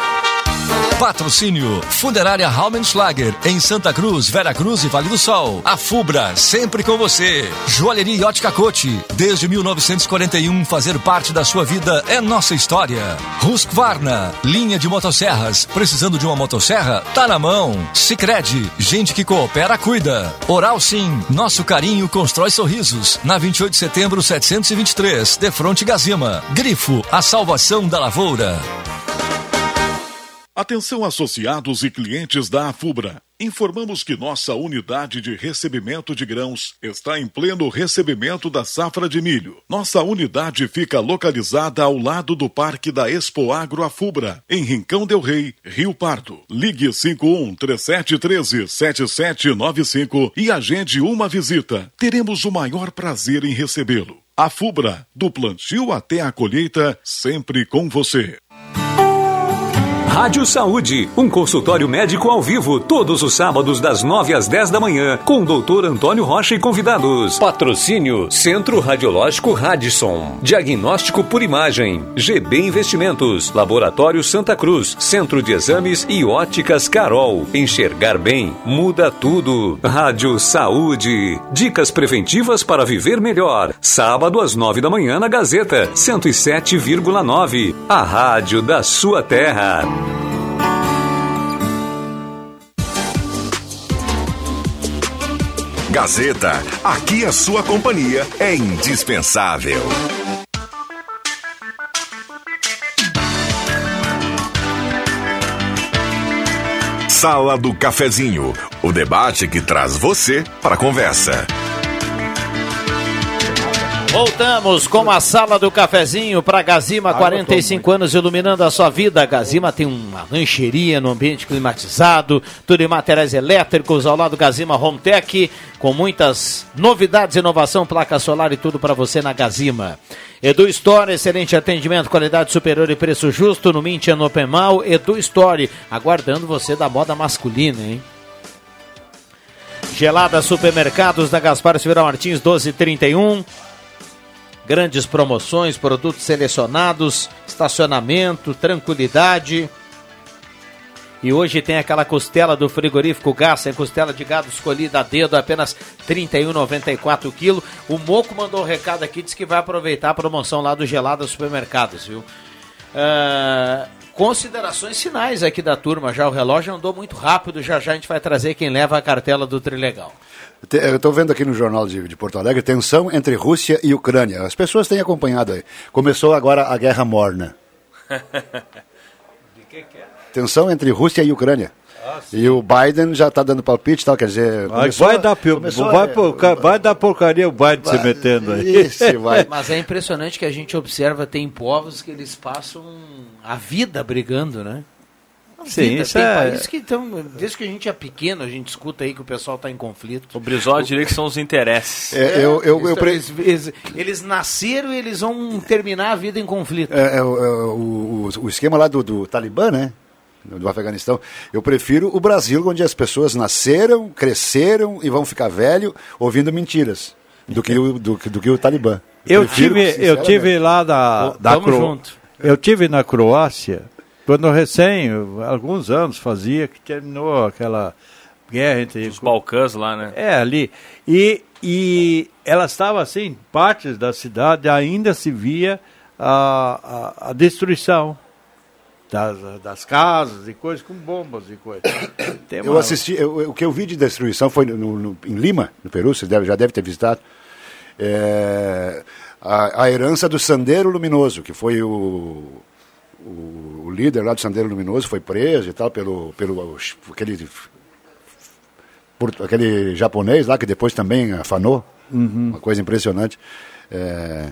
Patrocínio Funerária Raumenschlager em Santa Cruz, Vera Cruz e Vale do Sol. A Fubra, sempre com você. Joalheria Ótica Cote. Desde 1941, fazer parte da sua vida é nossa história. Husqvarna, linha de motosserras. Precisando de uma motosserra? Tá na mão. Sicredi, gente que coopera, cuida. Oral Sim, nosso carinho constrói sorrisos. Na 28 de setembro, 723, de fronte Gazima. Grifo, a salvação da lavoura. Atenção associados e clientes da Afubra. Informamos que nossa unidade de recebimento de grãos está em pleno recebimento da safra de milho. Nossa unidade fica localizada ao lado do Parque da Expo Agro Afubra, em Rincão del Rei, Rio Pardo. Ligue 51 3713 7795 e agende uma visita. Teremos o maior prazer em recebê-lo. Afubra, do plantio até a colheita, sempre com você. Rádio Saúde, um consultório médico ao vivo, todos os sábados das 9 às 10 da manhã, com o doutor Antônio Rocha e convidados. Patrocínio Centro Radiológico Radisson. Diagnóstico por imagem. GB Investimentos. Laboratório Santa Cruz. Centro de Exames e Óticas Carol. Enxergar bem muda tudo. Rádio Saúde. Dicas preventivas para viver melhor. Sábado às 9 da manhã na Gazeta 107,9. A rádio da sua terra. Gazeta, aqui a sua companhia é indispensável. Sala do Cafezinho, o debate que traz você para a conversa. Voltamos com a sala do cafezinho para Gazima, 45 anos iluminando a sua vida. A Gazima tem uma lancheria no ambiente climatizado, tudo em materiais elétricos, ao lado do Gazima Home Tech, com muitas novidades, inovação, placa solar e tudo para você na Gazima. Edu Store, excelente atendimento, qualidade superior e preço justo no Mint e no Open Mal. Edu Store, aguardando você da moda masculina, hein? Gelada Supermercados da Gaspar Silveira Martins 1231. Grandes promoções, produtos selecionados, estacionamento, tranquilidade. E hoje tem aquela costela do frigorífico é costela de gado escolhida a dedo, apenas R$ 31,94 quilo. O Moco mandou um recado aqui, disse que vai aproveitar a promoção lá do Gelada Supermercados, viu? Ah, considerações finais aqui da turma, já o relógio andou muito rápido, já já a gente vai trazer quem leva a cartela do Trilegal. Eu estou vendo aqui no jornal de, de Porto Alegre tensão entre Rússia e Ucrânia. As pessoas têm acompanhado aí. Começou agora a guerra morna. Tensão entre Rússia e Ucrânia. e o Biden já está dando palpite, e tal, quer dizer. Vai, começou vai dar, começou vai, porca- vai dar porcaria o Biden se metendo aí. Vai. Mas é impressionante que a gente observa, tem povos que eles passam a vida brigando, né? Sim, vida. isso tem é- países que estão, desde que a gente é pequeno, a gente escuta aí que o pessoal está em conflito. O Brizola diria que são os interesses. É, eu- eu- eu pre- eles, eles, eles nasceram e eles vão terminar a vida em conflito. É, é, o- é, o, o- o esquema lá do, do Talibã, né? Do Afeganistão. Eu prefiro o Brasil, onde as pessoas nasceram, cresceram e vão ficar velho ouvindo mentiras, do que o, do, que- do que o Talibã. Eu prefiro, tive, eu tive lá da, da tamo Cro- junto. Eu tive na Croácia, quando recém, alguns anos fazia, que terminou aquela guerra entre. Os Balcãs lá, né? É, ali. E, e ela estava assim, partes da cidade ainda se via a, a, a destruição das, das casas e coisas com bombas e coisas. Tem Eu uma- assisti, eu- eu- o que eu vi de destruição foi no, no- em Lima, no Peru, você deve, já deve ter visitado. É, a, a herança do Sandeiro Luminoso, que foi o, o, o líder lá do Sandeiro Luminoso, foi preso e tal pelo, pelo aquele, por- aquele japonês lá que depois também afanou. Uhum. Uma coisa impressionante. É,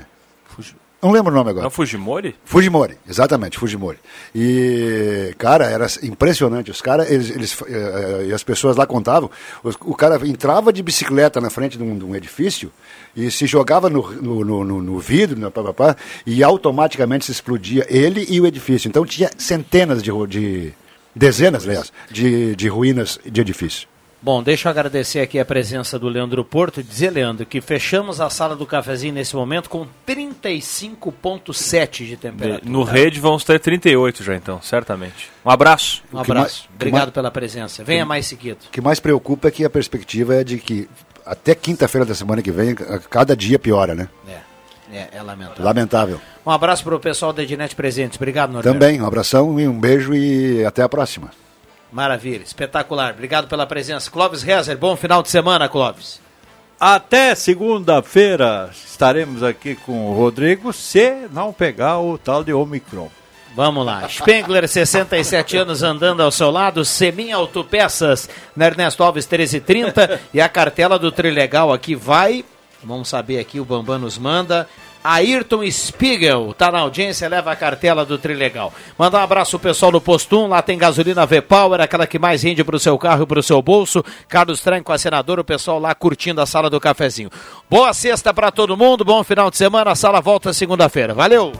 não lembro o nome agora. Não, Fujimori? Fujimori, exatamente, Fujimori. E, cara, era impressionante. Os caras, eles, eles, eh, eh, e as pessoas lá contavam, os- o cara entrava de bicicleta na frente de um, de um edifício e se jogava no, no, no- no- vidro, no pá, pá, pá, e automaticamente se explodia ele e o edifício. Então tinha centenas de, de dezenas, aliás, de, de ruínas de edifício. Bom, deixa eu agradecer aqui a presença do Leandro Porto e dizer, Leandro, que fechamos a sala do cafezinho nesse momento com 35,7 de temperatura. No rede vamos ter 38 já então, certamente. Um abraço. Um abraço. mais- Obrigado mais- pela presença. Venha mais seguido. O que mais preocupa é que a perspectiva é de que até quinta-feira da semana que vem, cada dia piora, né? É, é, é lamentável. Lamentável. Um abraço para o pessoal da Ednet Presentes. Obrigado, Norberto. Também, um abração e um beijo e até a próxima. Maravilha, espetacular. Obrigado pela presença. Clóvis Rezer, bom final de semana, Clóvis. Até segunda-feira estaremos aqui com o Rodrigo, se não pegar o tal de Omicron. Vamos lá. Spengler, 67 anos, andando ao seu lado. Semin Autopeças, na Ernesto Alves, 1330. e a cartela do Trilegal aqui vai. Vamos saber aqui, o Bambam nos manda. Ayrton Spiegel, tá na audiência, leva a cartela do Trilegal. Mandar um abraço pro pessoal do Postum, lá tem gasolina V-Power, aquela que mais rende pro seu carro e pro seu bolso. Carlos Tranco, a senador, o pessoal lá curtindo a sala do cafezinho. Boa sexta para todo mundo, bom final de semana, a sala volta segunda-feira. Valeu!